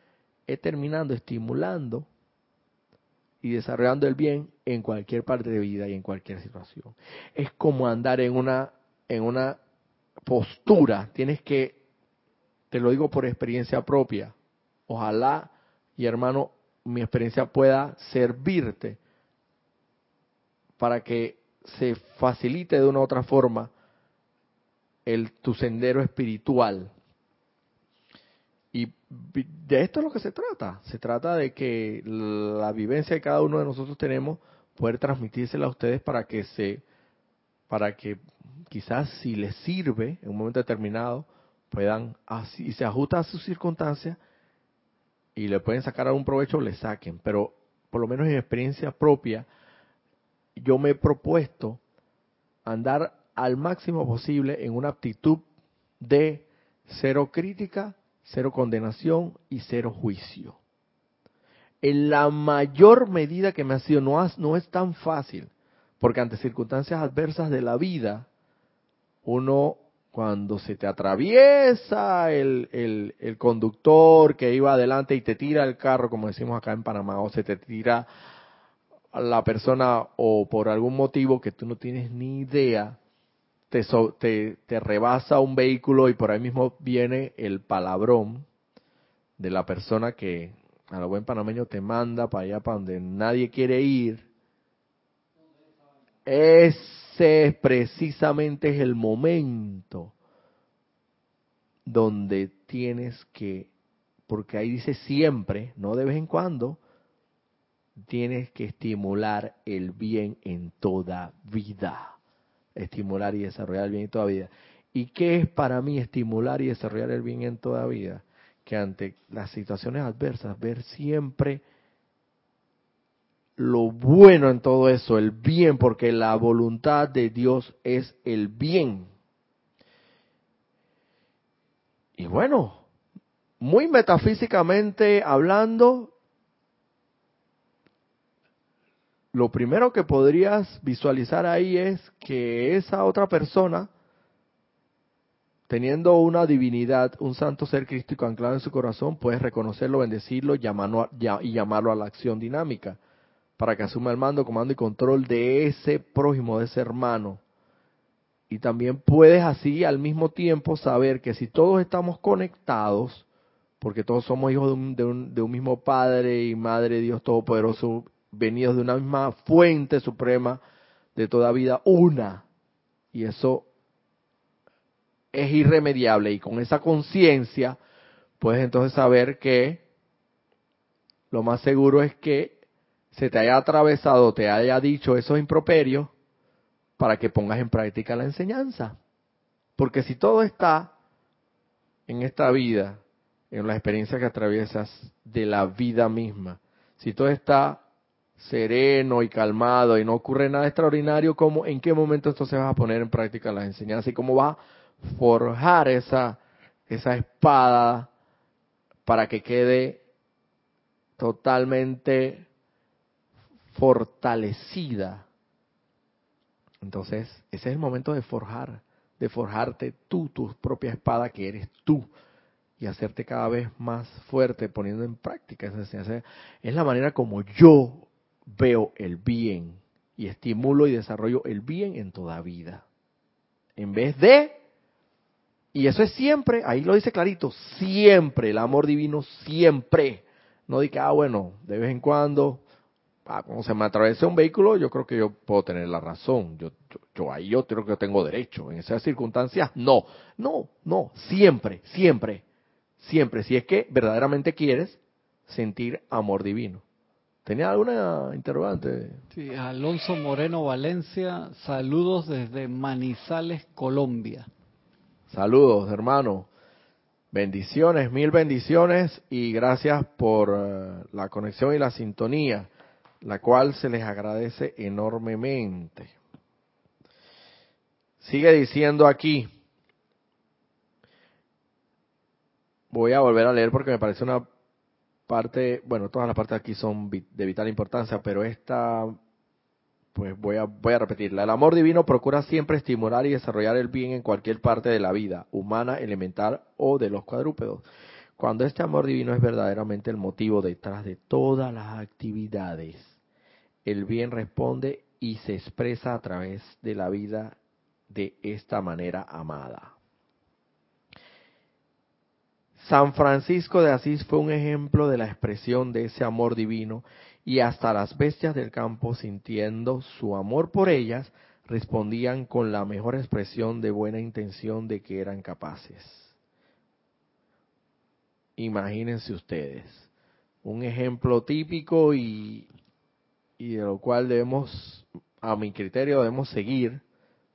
He terminado estimulando y desarrollando el bien en cualquier parte de vida y en cualquier situación. Es como andar en una en una postura, tienes que te lo digo por experiencia propia. Ojalá y hermano, mi experiencia pueda servirte para que se facilite de una u otra forma el tu sendero espiritual y de esto es lo que se trata. Se trata de que la vivencia que cada uno de nosotros tenemos, poder transmitírsela a ustedes para que se, para que quizás si les sirve en un momento determinado, puedan, así, se ajusta a sus circunstancias y le pueden sacar algún provecho, le saquen. Pero por lo menos en experiencia propia, yo me he propuesto andar al máximo posible en una actitud de cero crítica cero condenación y cero juicio. En la mayor medida que me ha sido, no, no es tan fácil, porque ante circunstancias adversas de la vida, uno cuando se te atraviesa el, el, conductor que iba adelante y te tira el carro, como decimos acá en Panamá, o se te tira la persona o por algún motivo que tú no tienes ni idea, te, te, rebasa un vehículo y por ahí mismo viene el palabrón de la persona que a lo buen panameño te manda para allá, para donde nadie quiere ir. Ese precisamente es el momento donde tienes que, porque ahí dice siempre, no de vez en cuando, tienes que estimular el bien en toda vida estimular y desarrollar el bien en toda vida. ¿Y qué es para mí estimular y desarrollar el bien en toda vida? que ante las situaciones adversas, ver siempre lo bueno en todo eso, el bien, porque la voluntad de Dios es el bien. Y bueno, muy metafísicamente hablando, lo primero que podrías visualizar ahí es que esa otra persona, teniendo una divinidad, un santo ser crístico anclado en su corazón, puedes reconocerlo, bendecirlo y llamarlo a la acción dinámica para que asuma el mando, comando y control de ese prójimo, de ese hermano. Y también puedes así al mismo tiempo saber que si todos estamos conectados, porque todos somos hijos de un, mismo Padre y Madre Dios Todopoderoso, venidos de una misma fuente suprema de toda vida, una. Y eso es irremediable. Y con esa conciencia, puedes entonces saber que lo más seguro es que se te haya atravesado, te haya dicho esos improperios para que pongas en práctica la enseñanza. Porque si todo está en esta vida, en la experiencia que atraviesas de la vida misma, si todo está sereno y calmado y no ocurre nada extraordinario, ¿cómo, ¿en qué momento entonces vas a poner en práctica las enseñanzas y cómo vas a forjar esa, esa espada para que quede totalmente fortalecida. Entonces, ese es el momento de forjar, de forjarte tú, tu propia espada que eres tú, y hacerte cada vez más fuerte poniendo en práctica esa enseñanza. Es la manera como yo veo el bien y estimulo y desarrollo el bien en toda vida. En vez de, y eso es siempre, ahí lo dice clarito, siempre, el amor divino siempre. No diga, ah, bueno, de vez en cuando ah, se me atraviesa un vehículo, yo creo que yo puedo tener la razón. Yo, yo, ahí yo creo que tengo derecho. En esas circunstancias, no, no, no, siempre, siempre, siempre. Si es que verdaderamente quieres sentir amor divino. ¿Tenía alguna interrogante? Sí, Alonso Moreno Valencia, saludos desde Manizales, Colombia. Saludos, hermano. Bendiciones, mil bendiciones y gracias por eh, la conexión y la sintonía la cual se les agradece enormemente. Sigue diciendo aquí, voy a volver a leer porque me parece una parte, bueno, todas las partes aquí son de vital importancia, pero esta, pues voy a, voy a repetirla. El amor divino procura siempre estimular y desarrollar el bien en cualquier parte de la vida, humana, elemental o de los cuadrúpedos. Cuando este amor divino es verdaderamente el motivo detrás de todas las actividades, el bien responde y se expresa a través de la vida de esta manera amada. San Francisco de Asís fue un ejemplo de la expresión de ese amor divino y hasta las bestias del campo, sintiendo su amor por ellas, respondían con la mejor expresión de buena intención de que eran capaces. Imagínense ustedes, un ejemplo típico y, de lo cual debemos, a mi criterio, debemos seguir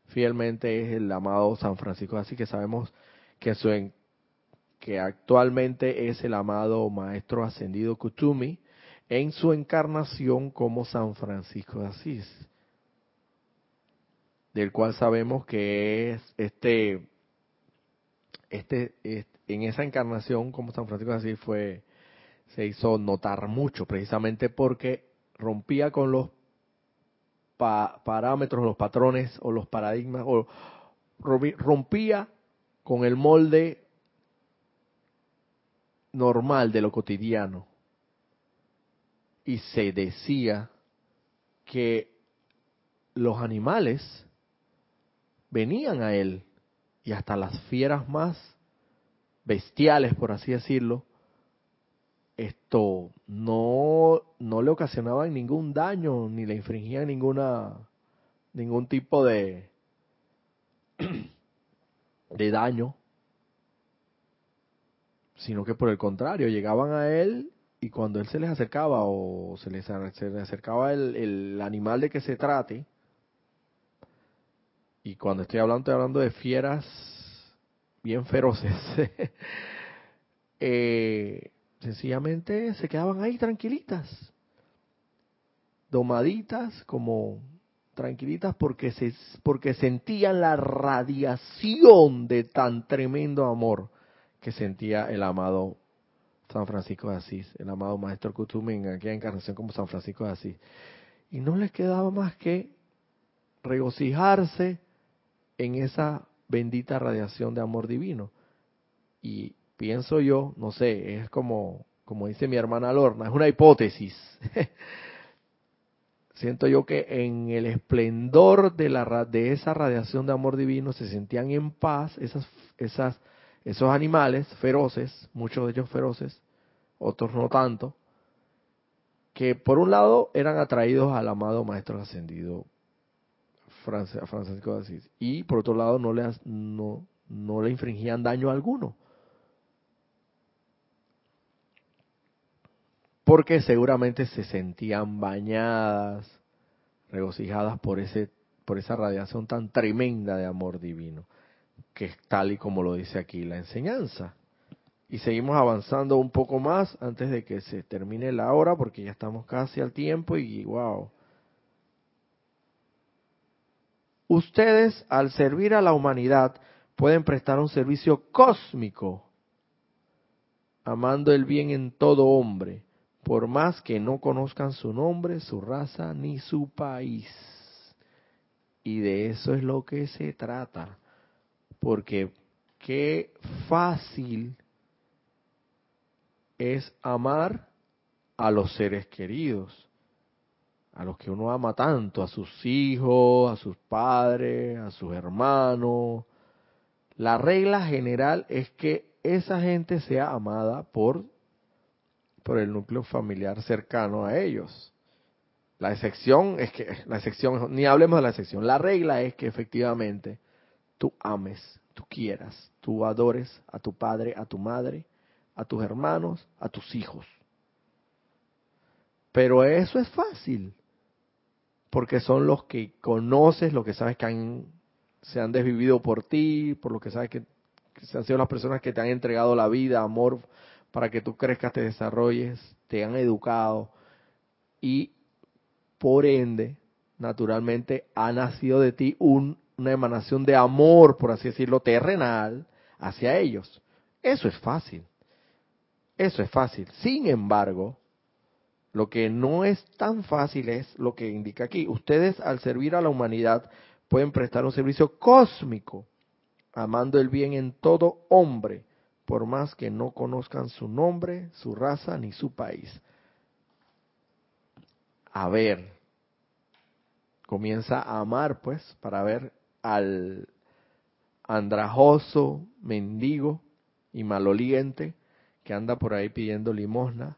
fielmente es el amado San Francisco. Así que sabemos que, su, que actualmente es el amado Maestro Ascendido Kutumi en su encarnación como San Francisco de Asís, del cual sabemos que es este, este, en esa encarnación como San Francisco de Asís fue, se hizo notar mucho, precisamente porque rompía con los parámetros, los patrones o los paradigmas, o rompía con el molde normal de lo cotidiano. Y se decía que los animales venían a él y hasta las fieras más bestiales, por así decirlo, esto no, no le ocasionaban ningún daño ni le infringían ninguna ningún tipo de de daño sino que por el contrario llegaban a él y cuando él se les acercaba o se les, acercaba el, el animal de que se trate y cuando estoy hablando estoy hablando de fieras bien feroces eh, sencillamente se quedaban ahí tranquilitas, domaditas, como tranquilitas porque se porque sentían la radiación de tan tremendo amor que sentía el amado San Francisco de Asís, el amado Maestro Kutum en aquella encarnación como San Francisco de Asís. Y no les quedaba más que regocijarse en esa bendita radiación de amor divino. Y pienso yo, no sé, es como, como dice mi hermana Lorna, es una hipótesis. Siento yo que en el esplendor de, esa radiación de amor divino se sentían en paz esos animales feroces, muchos de ellos feroces, otros no tanto, que por un lado eran atraídos al amado Maestro Ascendido Francisco de Asís y por otro lado no le, no, no le infringían daño alguno. Porque seguramente se sentían bañadas, regocijadas por ese por esa radiación tan tremenda de amor divino, que es tal y como lo dice aquí la enseñanza. Y seguimos avanzando un poco más antes de que se termine la hora, porque ya estamos casi al tiempo y wow. Ustedes, al servir a la humanidad, pueden prestar un servicio cósmico, amando el bien en todo hombre, por más que no conozcan su nombre, su raza ni su país. Y de eso es lo que se trata, porque qué fácil es amar a los seres queridos, a los que uno ama tanto, a sus hijos, a sus padres, a sus hermanos. La regla general es que esa gente sea amada por, por el núcleo familiar cercano a ellos. La excepción es que, la excepción, ni hablemos de la excepción, la regla es que efectivamente tú ames, tú quieras, tú adores a tu padre, a tu madre, a tus hermanos, a tus hijos. Pero eso es fácil, porque son los que conoces, los que sabes que han, se han desvivido por ti, por lo que sabes que, que han sido las personas que te han entregado la vida, amor, para que tú crezcas, te desarrolles, te han educado y por ende, naturalmente, ha nacido de ti un, una emanación de amor, por así decirlo, terrenal hacia ellos. Eso es fácil. Eso es fácil. Sin embargo, lo que no es tan fácil es lo que indica aquí. Ustedes al servir a la humanidad pueden prestar un servicio cósmico, amando el bien en todo hombre, por más que no conozcan su nombre, su raza ni su país. A ver, comienza a amar pues para ver al andrajoso, mendigo y maloliente que anda por ahí pidiendo limosna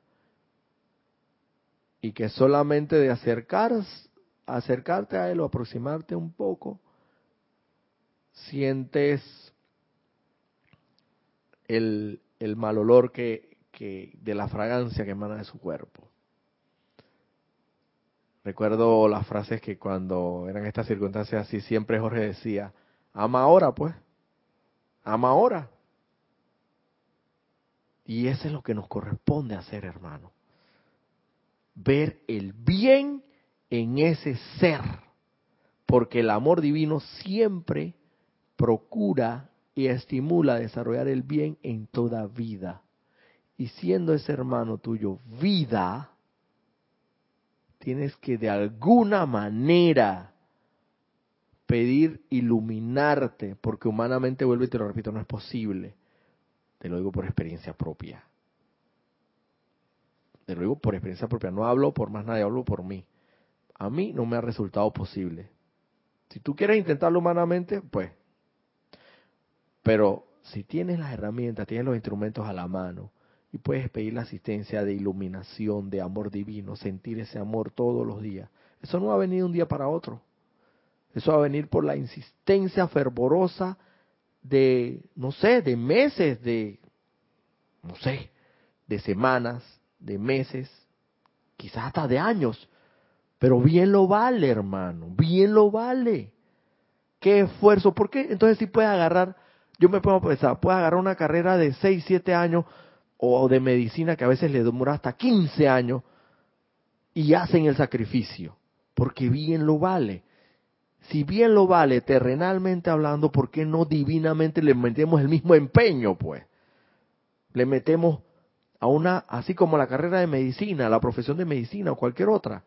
y que solamente de acercar, acercarte a él o aproximarte un poco, sientes el, el mal olor que, que, de la fragancia que emana de su cuerpo. Recuerdo las frases que cuando eran estas circunstancias así, siempre Jorge decía, ama ahora pues, ama ahora. Y eso es lo que nos corresponde hacer, hermano. Ver el bien en ese ser. Porque el amor divino siempre procura y estimula desarrollar el bien en toda vida. Y siendo ese hermano tuyo vida, tienes que de alguna manera pedir iluminarte, porque humanamente, vuelvo y te lo repito, no es posible te lo digo por experiencia propia. Te lo por experiencia propia. No hablo por más nadie, hablo por mí. A mí no me ha resultado posible. Si tú quieres intentarlo humanamente, pues. Pero si tienes las herramientas, tienes los instrumentos a la mano y puedes pedir la asistencia de iluminación, de amor divino, sentir ese amor todos los días. Eso no va a venir de un día para otro. Eso va a venir por la insistencia fervorosa de, no sé, de meses, de, no sé, de semanas, de meses, quizás hasta de años. Pero bien lo vale, hermano, bien lo vale. Qué esfuerzo, ¿por qué? Entonces si puedes agarrar, yo me puedo pensar, puedes agarrar una carrera de 6, 7 años o de medicina que a veces le demora hasta 15 años y hacen el sacrificio, porque bien lo vale. Si bien lo vale terrenalmente hablando, ¿por qué no divinamente le metemos el mismo empeño, pues? Le metemos a una, así como la carrera de medicina, la profesión de medicina o cualquier otra,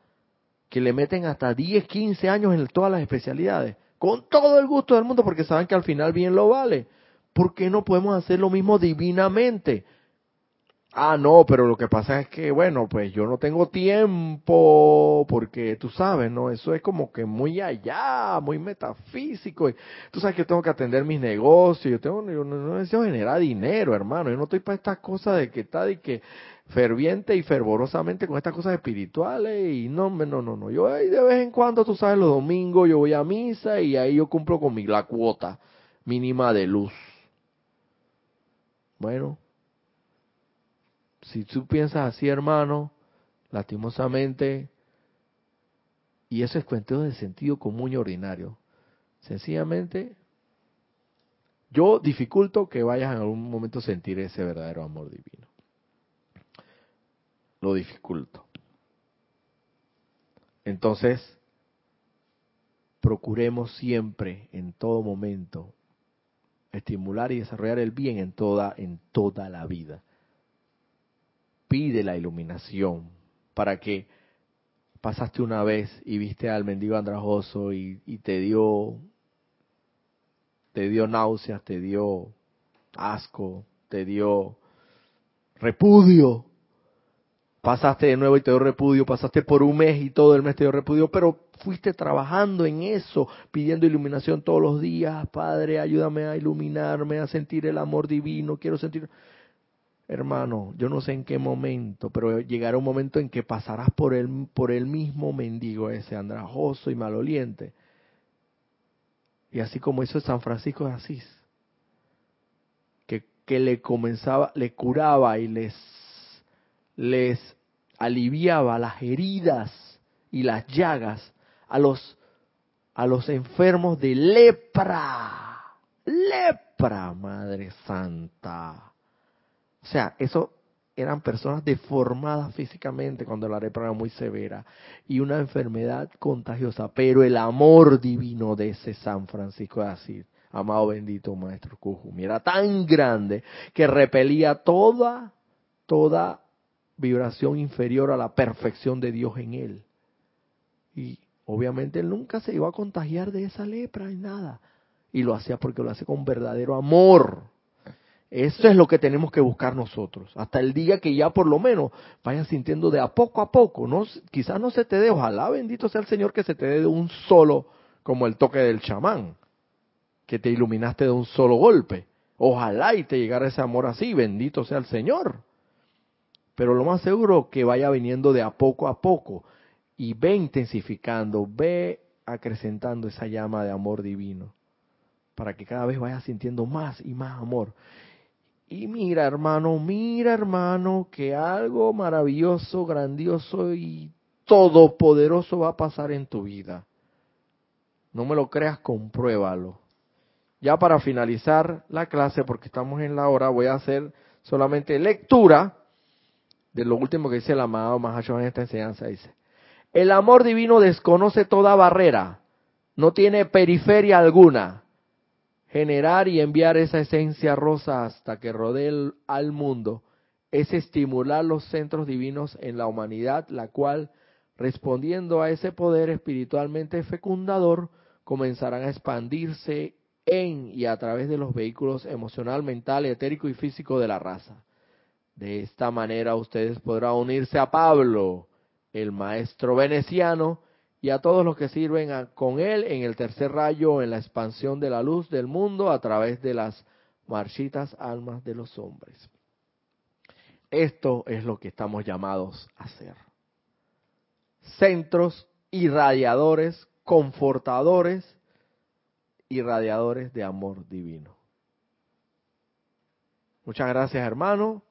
que le meten hasta 10, 15 años en todas las especialidades, con todo el gusto del mundo, porque saben que al final bien lo vale. ¿Por qué no podemos hacer lo mismo divinamente? Ah, no, pero lo que pasa es que, bueno, pues yo no tengo tiempo, porque tú sabes, ¿no? Eso es como que muy allá, muy metafísico. Tú sabes que yo tengo que atender mis negocios, yo tengo, yo no, necesito generar dinero, hermano. Yo no estoy para estas cosas de que está de que ferviente y fervorosamente con estas cosas espirituales y no, no, no, no. Yo de vez en cuando, tú sabes, los domingos yo voy a misa y ahí yo cumplo con mi, la cuota mínima de luz. Bueno, si tú piensas así, hermano, lastimosamente, y eso es cuestión de sentido común y ordinario, sencillamente, yo dificulto que vayas en algún momento a sentir ese verdadero amor divino. Lo dificulto. Entonces, procuremos siempre, en todo momento, estimular y desarrollar el bien en toda, en toda la vida pide la iluminación para que pasaste una vez y viste al mendigo andrajoso y, te dio te dio náuseas, te dio asco, te dio repudio. Pasaste de nuevo y te dio repudio, pasaste por un mes y todo el mes te dio repudio, pero fuiste trabajando en eso, pidiendo iluminación todos los días. Padre, ayúdame a iluminarme, a sentir el amor divino, quiero sentir hermano, yo no sé en qué momento, pero llegará un momento en que pasarás por el, por el mismo mendigo ese, andrajoso y maloliente. Y así como hizo San Francisco de Asís, que, que le comenzaba, le curaba y les, les aliviaba las heridas y las llagas a los, a los enfermos de lepra. Lepra, Madre Santa sea, eso eran personas deformadas físicamente cuando la lepra era muy severa y una enfermedad contagiosa, pero el amor divino de ese San Francisco de Asís, amado bendito Maestro Cujumi, era tan grande que repelía toda, toda vibración inferior a la perfección de Dios en él. Y obviamente él nunca se iba a contagiar de esa lepra ni nada. Y lo hacía porque lo hace con verdadero amor eso es lo que tenemos que buscar nosotros. Hasta el día que ya por lo menos vayan sintiendo de a poco a poco. No, quizás no se te dé, ojalá bendito sea el Señor que se te dé de un solo, como el toque del chamán, que te iluminaste de un solo golpe. Ojalá y te llegara ese amor así, bendito sea el Señor. Pero lo más seguro que vaya viniendo de a poco a poco y ve intensificando, ve acrecentando esa llama de amor divino, para que cada vez vaya sintiendo más y más amor. Y mira, hermano, mira, hermano, que algo maravilloso, grandioso y todopoderoso va a pasar en tu vida. No me lo creas, compruébalo. Ya para finalizar la clase, porque estamos en la hora, voy a hacer solamente lectura de lo último que dice el amado Mahacho en esta enseñanza. Dice, el amor divino desconoce toda barrera, no tiene periferia alguna generar y enviar esa esencia rosa hasta que rodee al mundo es estimular los centros divinos en la humanidad, la cual, respondiendo a ese poder espiritualmente fecundador, comenzarán a expandirse en y a través de los vehículos emocional, mental, etérico y físico de la raza. De esta manera ustedes podrán unirse a Pablo, el maestro veneciano, y a todos los que sirven con Él en el tercer rayo, en la expansión de la luz del mundo a través de las marchitas almas de los hombres. Esto es lo que estamos llamados a hacer. Centros irradiadores, confortadores, irradiadores de amor divino. Muchas gracias hermano.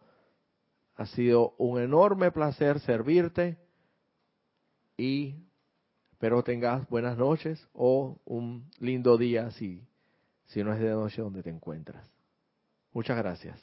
Ha sido un enorme placer servirte y Espero tengas buenas noches o un lindo día si, si no es de noche donde te encuentras. Muchas gracias.